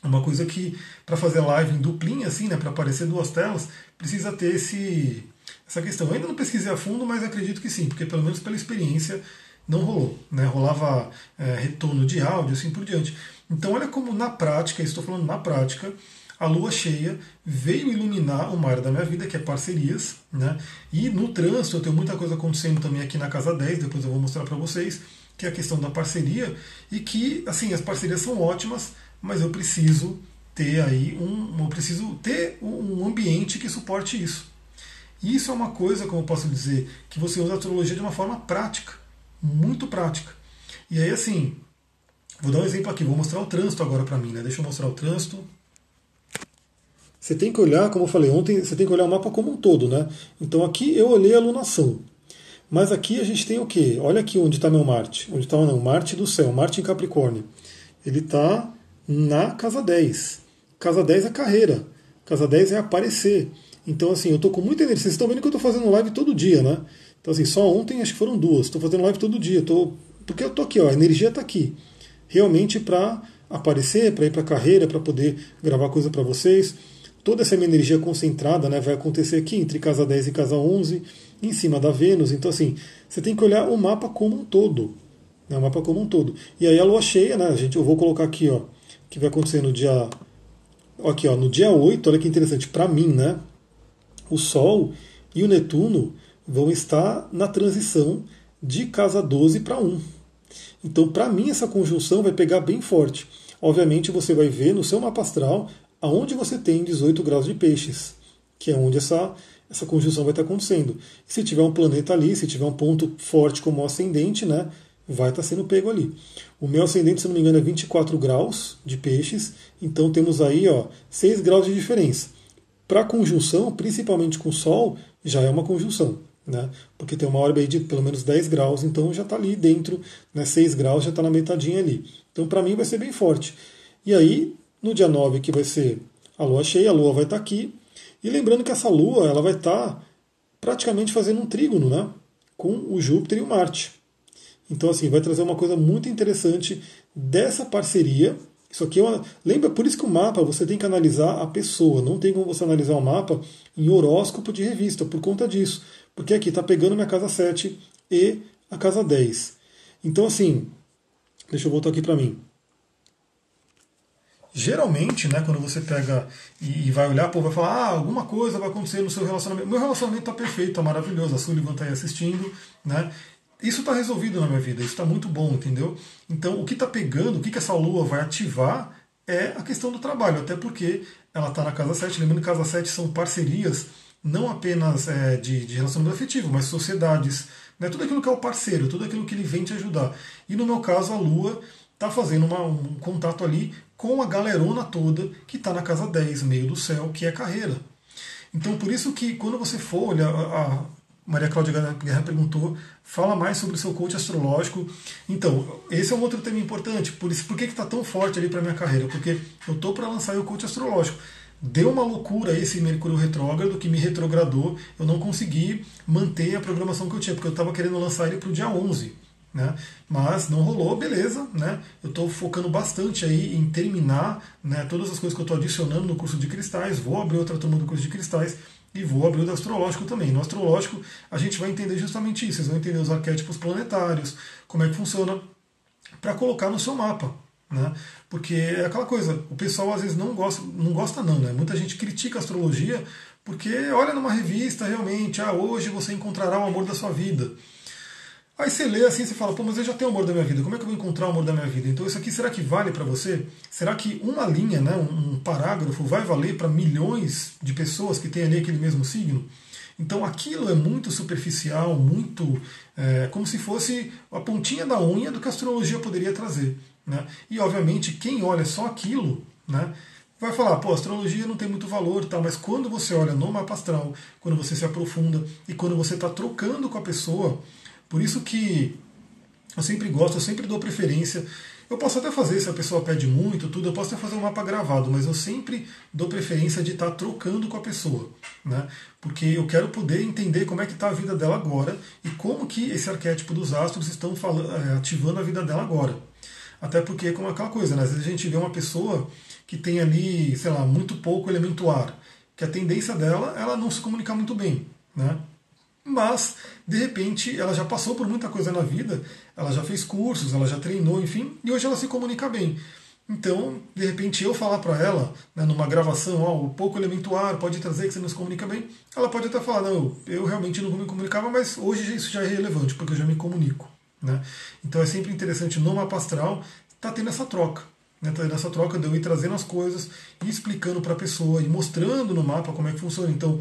uma coisa que para fazer live em duplinha, assim, né, para aparecer duas telas, precisa ter esse, essa questão. Eu ainda não pesquisei a fundo, mas acredito que sim, porque pelo menos pela experiência não rolou. Né? Rolava é, retorno de áudio, assim por diante. Então, olha como na prática, estou falando na prática, a lua cheia veio iluminar uma área da minha vida, que é parcerias. Né? E no trânsito, eu tenho muita coisa acontecendo também aqui na casa 10, depois eu vou mostrar para vocês, que é a questão da parceria. E que, assim, as parcerias são ótimas, mas eu preciso ter aí um. Eu preciso ter um ambiente que suporte isso. E isso é uma coisa, como eu posso dizer, que você usa a astrologia de uma forma prática, muito prática. E aí, assim, Vou dar um exemplo aqui, vou mostrar o trânsito agora para mim, né? Deixa eu mostrar o trânsito. Você tem que olhar, como eu falei ontem, você tem que olhar o mapa como um todo, né? Então aqui eu olhei a lunação. Mas aqui a gente tem o quê? Olha aqui onde está meu Marte. Onde está não? Marte do céu, Marte em Capricórnio. Ele está na casa 10. Casa 10 é carreira. Casa 10 é aparecer. Então, assim, eu estou com muita energia. Vocês estão vendo que eu estou fazendo live todo dia, né? Então, assim, só ontem acho que foram duas. Estou fazendo live todo dia. Tô... Porque eu estou aqui, ó, a energia está aqui realmente para aparecer, para ir para a carreira, para poder gravar coisa para vocês. Toda essa minha energia concentrada né, vai acontecer aqui entre casa 10 e casa 11, em cima da Vênus. Então, assim, você tem que olhar o mapa como um todo. Né, o mapa como um todo. E aí a lua cheia, né, gente, eu vou colocar aqui, ó, que vai acontecer no dia. Aqui, ó, no dia 8, olha que interessante, para mim, né? O Sol e o Netuno vão estar na transição de casa 12 para 1. Então, para mim, essa conjunção vai pegar bem forte. Obviamente, você vai ver no seu mapa astral aonde você tem 18 graus de peixes, que é onde essa, essa conjunção vai estar acontecendo. E se tiver um planeta ali, se tiver um ponto forte como o ascendente, né, vai estar sendo pego ali. O meu ascendente, se não me engano, é 24 graus de peixes, então temos aí ó, 6 graus de diferença. Para conjunção, principalmente com o Sol, já é uma conjunção. Né? Porque tem uma órbita de pelo menos 10 graus, então já está ali dentro, né, 6 graus já está na metadinha ali. Então para mim vai ser bem forte. E aí, no dia 9, que vai ser a lua cheia, a lua vai estar tá aqui. E lembrando que essa lua ela vai estar tá praticamente fazendo um trígono né, com o Júpiter e o Marte. Então, assim, vai trazer uma coisa muito interessante dessa parceria. Isso aqui é uma. Lembra, por isso que o mapa você tem que analisar a pessoa. Não tem como você analisar o mapa em horóscopo de revista, por conta disso. Porque aqui está pegando minha casa 7 e a casa 10. Então, assim, deixa eu voltar aqui para mim. Geralmente, né, quando você pega e vai olhar, pô, vai falar, ah, alguma coisa vai acontecer no seu relacionamento. Meu relacionamento está perfeito, está maravilhoso, a Sullivan está aí assistindo, né? Isso está resolvido na minha vida, isso está muito bom, entendeu? Então, o que está pegando, o que, que essa lua vai ativar é a questão do trabalho, até porque ela está na casa 7. Lembrando que casa 7 são parcerias não apenas é, de, de, relacionamento afetivo, mas sociedades, né? tudo aquilo que é o parceiro, tudo aquilo que ele vem te ajudar. E no meu caso, a Lua está fazendo uma, um contato ali com a galerona toda que está na casa 10, meio do céu, que é carreira. Então, por isso que quando você for olhar, a, Maria Cláudia Guerra perguntou, fala mais sobre o seu coach astrológico. Então, esse é um outro tema importante. Por isso, por que está tão forte ali para minha carreira? Porque eu estou para lançar o coach astrológico. Deu uma loucura esse Mercúrio retrógrado que me retrogradou. Eu não consegui manter a programação que eu tinha, porque eu estava querendo lançar ele para o dia 11. Né? Mas não rolou, beleza. Né? Eu estou focando bastante aí em terminar né, todas as coisas que eu estou adicionando no curso de cristais. Vou abrir outra turma do curso de cristais e vou abrir o do astrológico também. No astrológico, a gente vai entender justamente isso. Vocês vão entender os arquétipos planetários, como é que funciona, para colocar no seu mapa. Né? Porque é aquela coisa, o pessoal às vezes não gosta, não gosta não, né? Muita gente critica a astrologia porque olha numa revista realmente, ah, hoje você encontrará o amor da sua vida. Aí você lê assim, você fala, pô, mas eu já tenho o amor da minha vida, como é que eu vou encontrar o amor da minha vida? Então isso aqui será que vale para você? Será que uma linha, né, um parágrafo vai valer para milhões de pessoas que têm ali aquele mesmo signo? Então aquilo é muito superficial, muito é, como se fosse a pontinha da unha do que a astrologia poderia trazer. Né? E obviamente quem olha só aquilo né, vai falar, pô, astrologia não tem muito valor, tal, mas quando você olha no mapa astral, quando você se aprofunda e quando você está trocando com a pessoa, por isso que eu sempre gosto, eu sempre dou preferência. Eu posso até fazer, se a pessoa pede muito, tudo, eu posso até fazer um mapa gravado, mas eu sempre dou preferência de estar tá trocando com a pessoa, né? Porque eu quero poder entender como é que está a vida dela agora e como que esse arquétipo dos astros estão é, ativando a vida dela agora. Até porque é como aquela coisa, né? às vezes a gente vê uma pessoa que tem ali, sei lá, muito pouco elemento ar, que a tendência dela ela não se comunicar muito bem, né? Mas, de repente, ela já passou por muita coisa na vida, ela já fez cursos, ela já treinou, enfim, e hoje ela se comunica bem. Então, de repente, eu falar para ela, né, numa gravação, ó, o pouco elemento ar pode trazer que você não se comunica bem, ela pode até falar, não, eu realmente não me comunicava, mas hoje isso já é relevante, porque eu já me comunico. Né? Então é sempre interessante no mapa astral tá tendo essa troca. Né? Tá tendo essa troca de eu ir trazendo as coisas e explicando para a pessoa e mostrando no mapa como é que funciona. Então,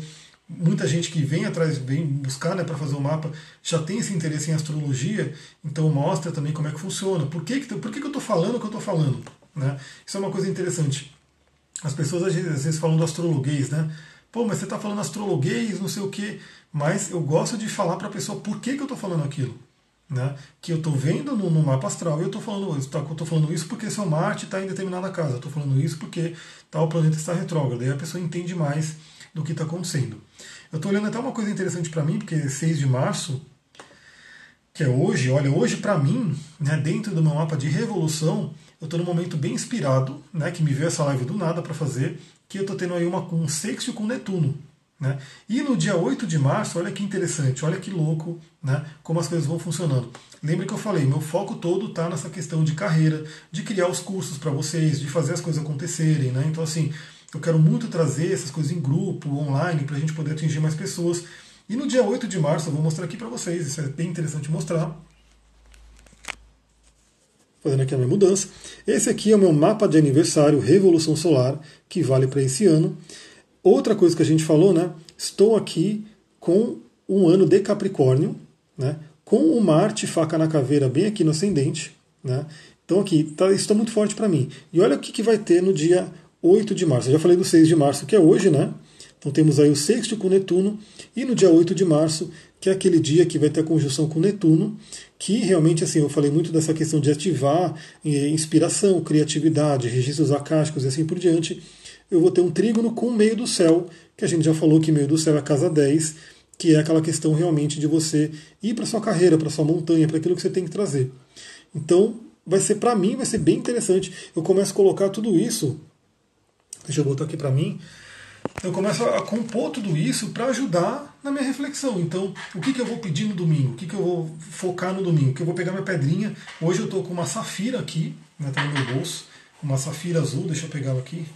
muita gente que vem atrás, vem buscar né, para fazer o mapa, já tem esse interesse em astrologia, então mostra também como é que funciona. Por que, que, por que, que eu estou falando o que eu estou falando? Né? Isso é uma coisa interessante. As pessoas às vezes, às vezes falam do astrologuês, né? Pô, mas você está falando astrologuês, não sei o quê. Mas eu gosto de falar para a pessoa por que, que eu estou falando aquilo né, que eu estou vendo no, no, mapa astral e eu estou falando, eu falando isso porque seu Marte está em determinada casa, eu estou falando isso porque tal planeta está retrógrado, aí a pessoa entende mais do que está acontecendo. Eu estou olhando até uma coisa interessante para mim, porque 6 de março, que é hoje, olha, hoje para mim, né, dentro do meu mapa de revolução, eu estou num momento bem inspirado, né, que me veio essa live do nada para fazer, que eu estou tendo aí uma, um sexto com Netuno. Né? E no dia 8 de março, olha que interessante, olha que louco né, como as coisas vão funcionando. Lembre que eu falei, meu foco todo está nessa questão de carreira, de criar os cursos para vocês, de fazer as coisas acontecerem. Né? Então, assim, eu quero muito trazer essas coisas em grupo, online, para a gente poder atingir mais pessoas. E no dia 8 de março, eu vou mostrar aqui para vocês, isso é bem interessante mostrar. fazendo aqui a minha mudança. Esse aqui é o meu mapa de aniversário Revolução Solar, que vale para esse ano. Outra coisa que a gente falou, né? Estou aqui com um ano de Capricórnio, né? Com o Marte faca na caveira bem aqui no ascendente, né? Então aqui, tá, isso está muito forte para mim. E olha o que, que vai ter no dia 8 de março. Eu já falei do 6 de março, que é hoje, né? Então temos aí o sexto com Netuno, e no dia 8 de março, que é aquele dia que vai ter a conjunção com Netuno, que realmente, assim, eu falei muito dessa questão de ativar eh, inspiração, criatividade, registros acásticos e assim por diante. Eu vou ter um trígono com o meio do céu, que a gente já falou que meio do céu é a casa 10, que é aquela questão realmente de você ir para sua carreira, para sua montanha, para aquilo que você tem que trazer. Então, vai ser para mim, vai ser bem interessante. Eu começo a colocar tudo isso. Deixa eu botar aqui para mim eu começo a compor tudo isso para ajudar na minha reflexão. Então, o que, que eu vou pedir no domingo? O que, que eu vou focar no domingo? Que eu vou pegar minha pedrinha. Hoje eu estou com uma safira aqui, né, tá no meu bolso, uma safira azul. Deixa eu pegar ela aqui.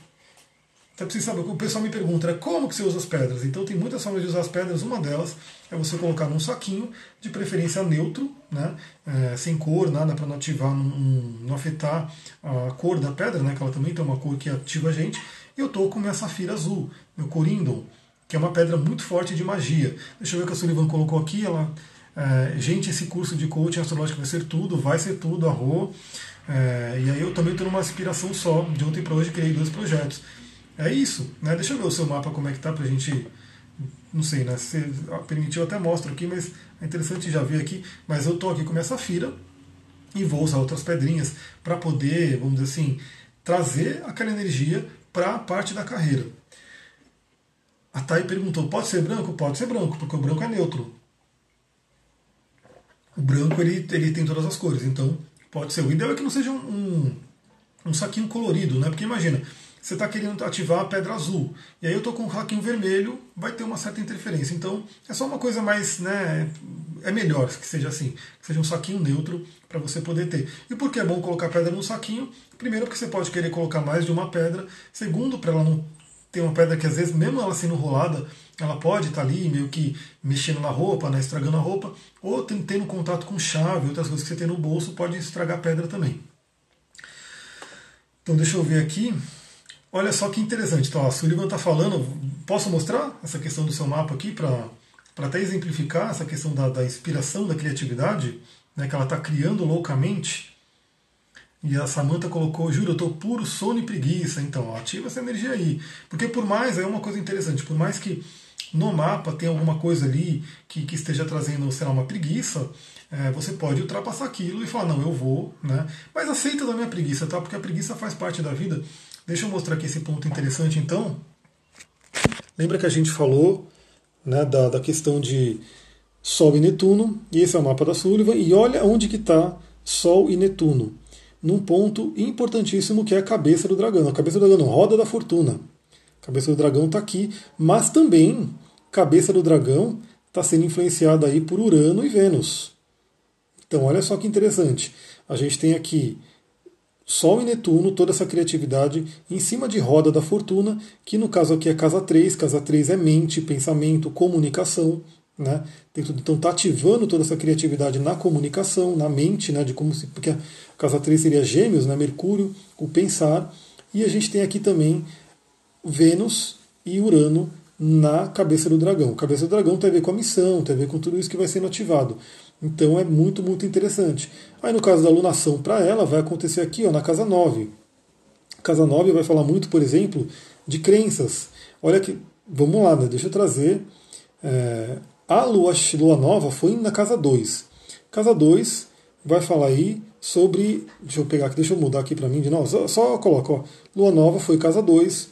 Até para saber, o pessoal me pergunta né, como que você usa as pedras. Então tem muitas formas de usar as pedras. Uma delas é você colocar num saquinho, de preferência neutro, né, é, sem cor, nada para não ativar, não, não afetar a cor da pedra, né, que ela também tem uma cor que ativa a gente. Eu estou com minha safira azul, meu corindon, que é uma pedra muito forte de magia. Deixa eu ver o que a Sullivan colocou aqui. Ela, é, gente, esse curso de coaching astrológico vai ser tudo, vai ser tudo, arro. É, e aí eu também estou numa inspiração só. De ontem para hoje criei dois projetos. É isso, né? Deixa eu ver o seu mapa como é que tá pra gente. Não sei, né? Se permitiu, eu até mostro aqui, mas é interessante já ver aqui. Mas eu estou aqui com minha safira e vou usar outras pedrinhas para poder, vamos dizer assim, trazer aquela energia para a parte da carreira. A Thay perguntou: pode ser branco? Pode ser branco, porque o branco é neutro. O branco ele, ele tem todas as cores, então pode ser. O ideal é que não seja um, um, um saquinho colorido, né? Porque imagina, você está querendo ativar a pedra azul, e aí eu estou com um saquinho vermelho, vai ter uma certa interferência. Então é só uma coisa mais, né? É melhor que seja assim, que seja um saquinho neutro para você poder ter. E por que é bom colocar pedra no saquinho? Primeiro, porque você pode querer colocar mais de uma pedra. Segundo, para ela não ter uma pedra que às vezes, mesmo ela sendo rolada, ela pode estar tá ali meio que mexendo na roupa, né, estragando a roupa, ou tendo contato com chave, outras coisas que você tem no bolso, pode estragar a pedra também. Então deixa eu ver aqui. Olha só que interessante. Então, a Sullivan está falando. Posso mostrar essa questão do seu mapa aqui para até exemplificar essa questão da, da inspiração, da criatividade, né, que ela está criando loucamente? E a Samantha colocou, juro, eu tô puro sono e preguiça. Então, ativa essa energia aí. Porque por mais, é uma coisa interessante, por mais que no mapa tenha alguma coisa ali que, que esteja trazendo, sei lá, uma preguiça, é, você pode ultrapassar aquilo e falar, não, eu vou, né? Mas aceita da minha preguiça, tá? Porque a preguiça faz parte da vida. Deixa eu mostrar aqui esse ponto interessante, então. Lembra que a gente falou né, da, da questão de Sol e Netuno, e esse é o mapa da Sullivan, e olha onde que está Sol e Netuno num ponto importantíssimo que é a cabeça do dragão. A cabeça do dragão, roda da fortuna. A cabeça do dragão está aqui, mas também cabeça do dragão está sendo influenciada aí por Urano e Vênus. Então olha só que interessante. A gente tem aqui Sol e Netuno, toda essa criatividade em cima de roda da fortuna, que no caso aqui é casa 3. Casa 3 é mente, pensamento, comunicação. Né? Então está ativando toda essa criatividade na comunicação, na mente, né? de como se, porque a casa 3 seria gêmeos, né? Mercúrio, o pensar, e a gente tem aqui também Vênus e Urano na cabeça do dragão. Cabeça do dragão tem a ver com a missão, tem a ver com tudo isso que vai sendo ativado. Então é muito, muito interessante. Aí no caso da alunação para ela, vai acontecer aqui ó, na casa 9. casa 9 vai falar muito, por exemplo, de crenças. Olha que, vamos lá, né? deixa eu trazer é, a lua, lua nova foi na casa 2. Casa 2 vai falar aí sobre. Deixa eu pegar aqui, deixa eu mudar aqui para mim de novo. Só, só coloca, ó. Lua nova foi casa 2,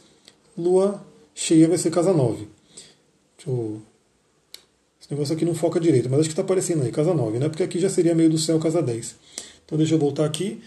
lua cheia vai ser casa 9. Deixa eu... Negócio aqui não foca direito, mas acho que está aparecendo aí, casa 9, né? Porque aqui já seria meio do céu, casa 10. Então deixa eu voltar aqui.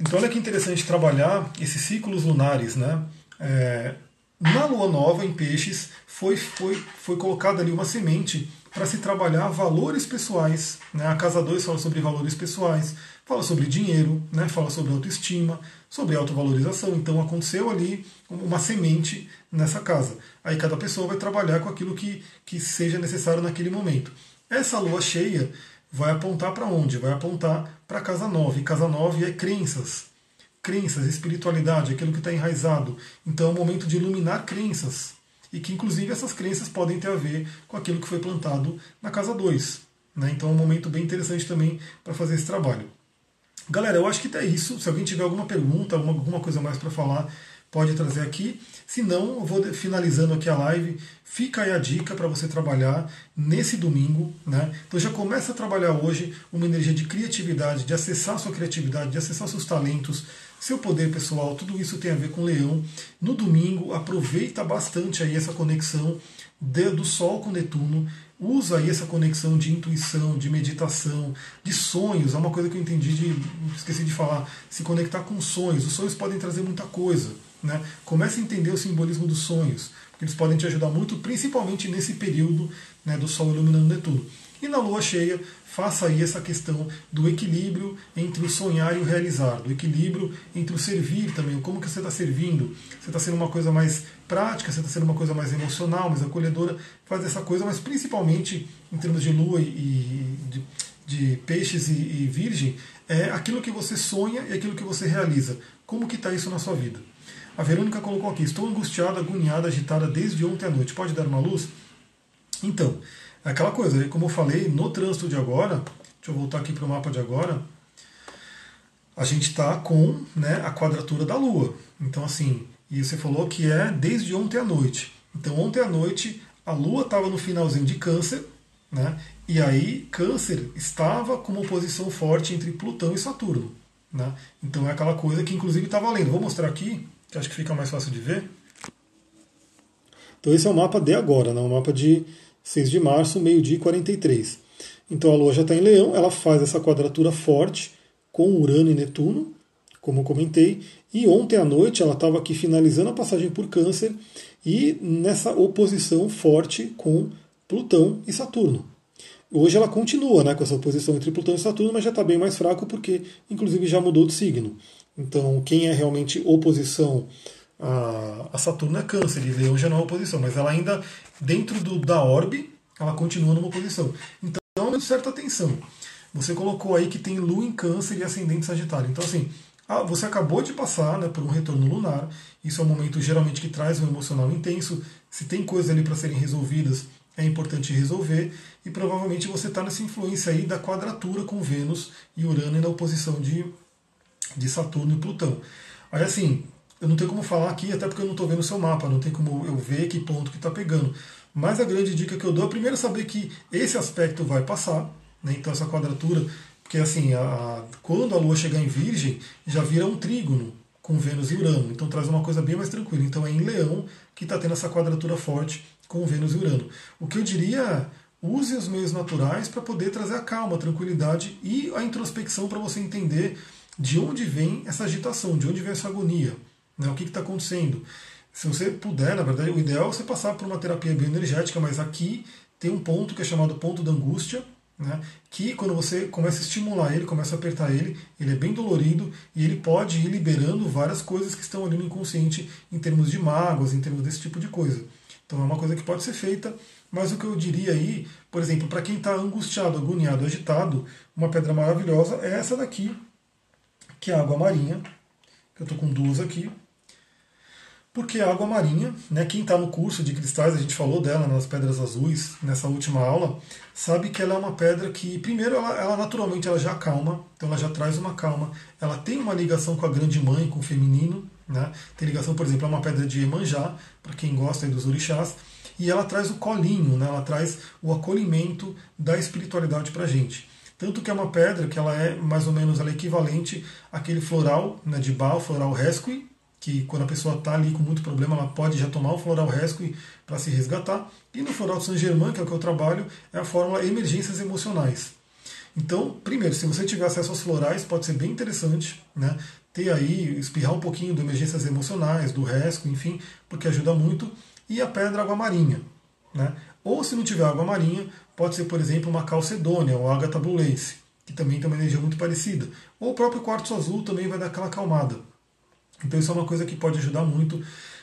Então olha que interessante trabalhar esses ciclos lunares, né? É, na lua nova, em peixes, foi, foi, foi colocada ali uma semente para se trabalhar valores pessoais. Né? A casa 2 fala sobre valores pessoais, fala sobre dinheiro, né? fala sobre autoestima, sobre autovalorização. Então aconteceu ali uma semente nessa casa. Aí cada pessoa vai trabalhar com aquilo que, que seja necessário naquele momento. Essa lua cheia vai apontar para onde? Vai apontar para casa 9. Casa 9 é crenças. Crenças, espiritualidade, aquilo que está enraizado. Então é o momento de iluminar crenças. E que inclusive essas crenças podem ter a ver com aquilo que foi plantado na casa 2. Né? Então é um momento bem interessante também para fazer esse trabalho. Galera, eu acho que é isso. Se alguém tiver alguma pergunta, alguma, coisa mais para falar, pode trazer aqui. Se não, eu vou finalizando aqui a live. Fica aí a dica para você trabalhar nesse domingo. Né? Então já começa a trabalhar hoje uma energia de criatividade, de acessar sua criatividade, de acessar seus talentos, seu poder pessoal, tudo isso tem a ver com leão. No domingo, aproveita bastante aí essa conexão do Sol com Netuno. Usa aí essa conexão de intuição, de meditação, de sonhos. É uma coisa que eu entendi de. esqueci de falar. Se conectar com sonhos. Os sonhos podem trazer muita coisa. Né? Comece a entender o simbolismo dos sonhos, porque eles podem te ajudar muito, principalmente nesse período né, do Sol iluminando Netuno. E na lua cheia, faça aí essa questão do equilíbrio entre o sonhar e o realizar, do equilíbrio entre o servir também, como que você está servindo. Você está sendo uma coisa mais prática, você está sendo uma coisa mais emocional, mais acolhedora, faz essa coisa, mas principalmente em termos de lua e de, de peixes e, e virgem, é aquilo que você sonha e aquilo que você realiza. Como que está isso na sua vida? A Verônica colocou aqui: estou angustiada, agoniada, agitada desde ontem à noite. Pode dar uma luz? Então, aquela coisa, como eu falei, no trânsito de agora, deixa eu voltar aqui para o mapa de agora, a gente está com né, a quadratura da Lua. Então, assim, e você falou que é desde ontem à noite. Então, ontem à noite, a Lua estava no finalzinho de Câncer, né? E aí, Câncer estava com uma posição forte entre Plutão e Saturno. Né? Então, é aquela coisa que, inclusive, está valendo. Vou mostrar aqui que acho que fica mais fácil de ver. Então esse é o mapa de agora, né? o mapa de 6 de março, meio-dia e 43. Então a Lua já está em Leão, ela faz essa quadratura forte com Urano e Netuno, como comentei, e ontem à noite ela estava aqui finalizando a passagem por Câncer e nessa oposição forte com Plutão e Saturno. Hoje ela continua né, com essa oposição entre Plutão e Saturno, mas já está bem mais fraco porque, inclusive, já mudou de signo. Então, quem é realmente oposição a, Saturno é Câncer, e Leão já não é oposição, mas ela ainda, dentro do, da orbe, ela continua numa oposição. Então, certa atenção. Você colocou aí que tem Lua em Câncer e Ascendente Sagitário. Então, assim, você acabou de passar né, por um retorno lunar. Isso é um momento geralmente que traz um emocional intenso. Se tem coisas ali para serem resolvidas, é importante resolver. E provavelmente você está nessa influência aí da quadratura com Vênus e Urano e na oposição de de Saturno e Plutão. Aí assim, eu não tenho como falar aqui, até porque eu não estou vendo o seu mapa, não tem como eu ver que ponto que está pegando. Mas a grande dica que eu dou é primeiro saber que esse aspecto vai passar, né? então essa quadratura, porque assim, a, quando a Lua chegar em Virgem, já vira um trígono com Vênus e Urano, então traz uma coisa bem mais tranquila. Então é em Leão que está tendo essa quadratura forte com Vênus e Urano. O que eu diria use os meios naturais para poder trazer a calma, a tranquilidade e a introspecção para você entender de onde vem essa agitação, de onde vem essa agonia, né? o que está acontecendo. Se você puder, na verdade, o ideal é você passar por uma terapia bioenergética, mas aqui tem um ponto que é chamado ponto da angústia, né? que quando você começa a estimular ele, começa a apertar ele, ele é bem dolorido e ele pode ir liberando várias coisas que estão ali no inconsciente em termos de mágoas, em termos desse tipo de coisa. Então é uma coisa que pode ser feita, mas o que eu diria aí, por exemplo, para quem está angustiado, agoniado, agitado, uma pedra maravilhosa é essa daqui, que é a água marinha, que eu estou com duas aqui. Porque a água marinha, né, quem está no curso de cristais, a gente falou dela nas pedras azuis, nessa última aula, sabe que ela é uma pedra que, primeiro, ela, ela naturalmente ela já calma, então ela já traz uma calma. Ela tem uma ligação com a grande mãe, com o feminino, né? tem ligação, por exemplo, a uma pedra de Emanjá, para quem gosta dos orixás, e ela traz o colinho, né? ela traz o acolhimento da espiritualidade para a gente. Tanto que é uma pedra que ela é mais ou menos ela é equivalente àquele floral né, de Baal, floral rescue, que quando a pessoa está ali com muito problema, ela pode já tomar o floral rescue para se resgatar. E no floral de Saint Germain, que é o que eu trabalho, é a fórmula emergências emocionais. Então, primeiro, se você tiver acesso aos florais, pode ser bem interessante, né? Ter aí, espirrar um pouquinho de emergências emocionais, do rescue, enfim, porque ajuda muito. E a pedra água marinha, né? Ou se não tiver água marinha, pode ser, por exemplo, uma calcedônia ou ágata bulense, que também tem uma energia muito parecida. Ou o próprio quartzo azul também vai dar aquela acalmada. Então isso é uma coisa que pode ajudar muito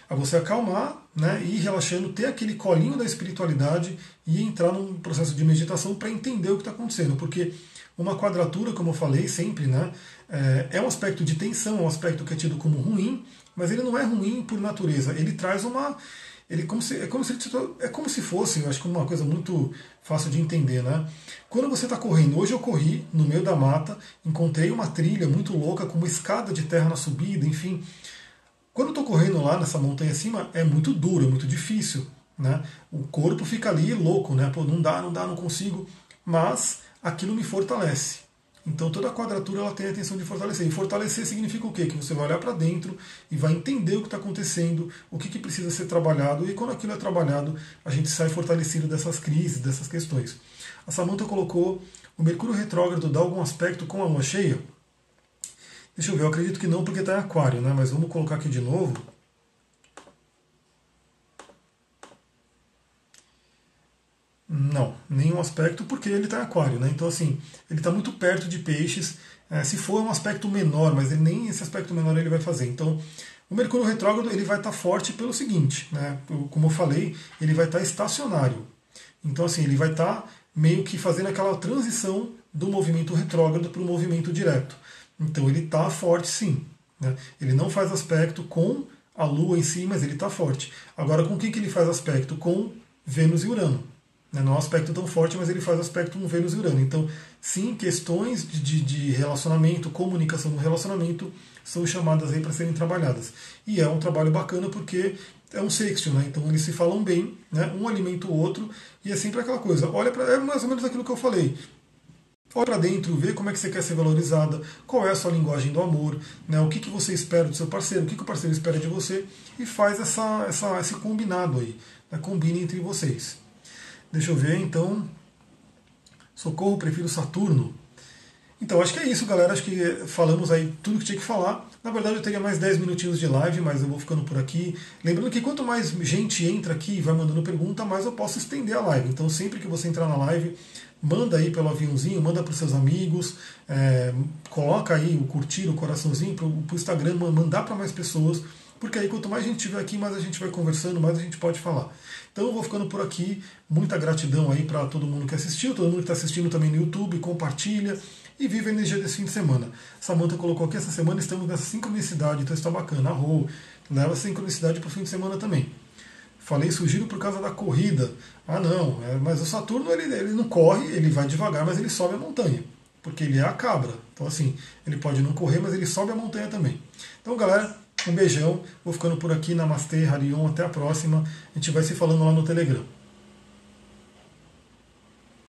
a você acalmar né, ir relaxando, ter aquele colinho da espiritualidade e entrar num processo de meditação para entender o que está acontecendo. Porque uma quadratura, como eu falei sempre, né, é, é um aspecto de tensão, é um aspecto que é tido como ruim, mas ele não é ruim por natureza. Ele traz uma. Ele como se, é, como se, é como se fosse, eu acho que uma coisa muito fácil de entender, né? Quando você está correndo, hoje eu corri no meio da mata, encontrei uma trilha muito louca, com uma escada de terra na subida, enfim. Quando eu estou correndo lá nessa montanha acima, é muito duro, é muito difícil. Né? O corpo fica ali louco, né? Pô, não dá, não dá, não consigo. Mas aquilo me fortalece. Então toda a quadratura ela tem a intenção de fortalecer. E fortalecer significa o quê? Que você vai olhar para dentro e vai entender o que está acontecendo, o que, que precisa ser trabalhado, e quando aquilo é trabalhado, a gente sai fortalecido dessas crises, dessas questões. A Samantha colocou o Mercúrio retrógrado dá algum aspecto com a lua cheia? Deixa eu ver, eu acredito que não porque está em aquário, né? Mas vamos colocar aqui de novo. Não, nenhum aspecto porque ele está em aquário, né? Então assim, ele está muito perto de peixes. É, se for um aspecto menor, mas ele, nem esse aspecto menor ele vai fazer. Então, o Mercúrio retrógrado ele vai estar tá forte pelo seguinte, né? Como eu falei, ele vai estar tá estacionário. Então assim, ele vai estar tá meio que fazendo aquela transição do movimento retrógrado para o movimento direto. Então ele está forte sim. Né? Ele não faz aspecto com a Lua em si, mas ele está forte. Agora, com quem que ele faz aspecto? Com Vênus e Urano. Né? Não é um aspecto tão forte, mas ele faz aspecto com Vênus e Urano. Então, sim, questões de, de relacionamento, comunicação no relacionamento são chamadas aí para serem trabalhadas. E é um trabalho bacana porque é um sexto, né? Então eles se falam bem, né? um alimenta o outro, e é sempre aquela coisa. Olha para é mais ou menos aquilo que eu falei. Olha para dentro, vê como é que você quer ser valorizada, qual é a sua linguagem do amor, né, o que, que você espera do seu parceiro, o que, que o parceiro espera de você, e faz essa, essa, esse combinado aí, né, combine entre vocês. Deixa eu ver então. Socorro, prefiro Saturno. Então, acho que é isso, galera. Acho que falamos aí tudo que tinha que falar. Na verdade, eu teria mais 10 minutinhos de live, mas eu vou ficando por aqui. Lembrando que quanto mais gente entra aqui e vai mandando pergunta, mais eu posso estender a live. Então, sempre que você entrar na live, manda aí pelo aviãozinho, manda para os seus amigos, é, coloca aí o curtir, o coraçãozinho para o Instagram, mandar para mais pessoas, porque aí quanto mais gente tiver aqui, mais a gente vai conversando, mais a gente pode falar. Então eu vou ficando por aqui, muita gratidão aí para todo mundo que assistiu, todo mundo que está assistindo também no YouTube, compartilha e vive a energia desse fim de semana. Samanta colocou aqui essa semana estamos nessa sincronicidade, então está bacana. Arro, leva a sincronicidade para o fim de semana também. Falei sugiro por causa da corrida. Ah, não, é, mas o Saturno ele, ele não corre, ele vai devagar, mas ele sobe a montanha, porque ele é a cabra. Então, assim, ele pode não correr, mas ele sobe a montanha também. Então, galera, um beijão. Vou ficando por aqui. Namastê, Harion. Até a próxima. A gente vai se falando lá no Telegram.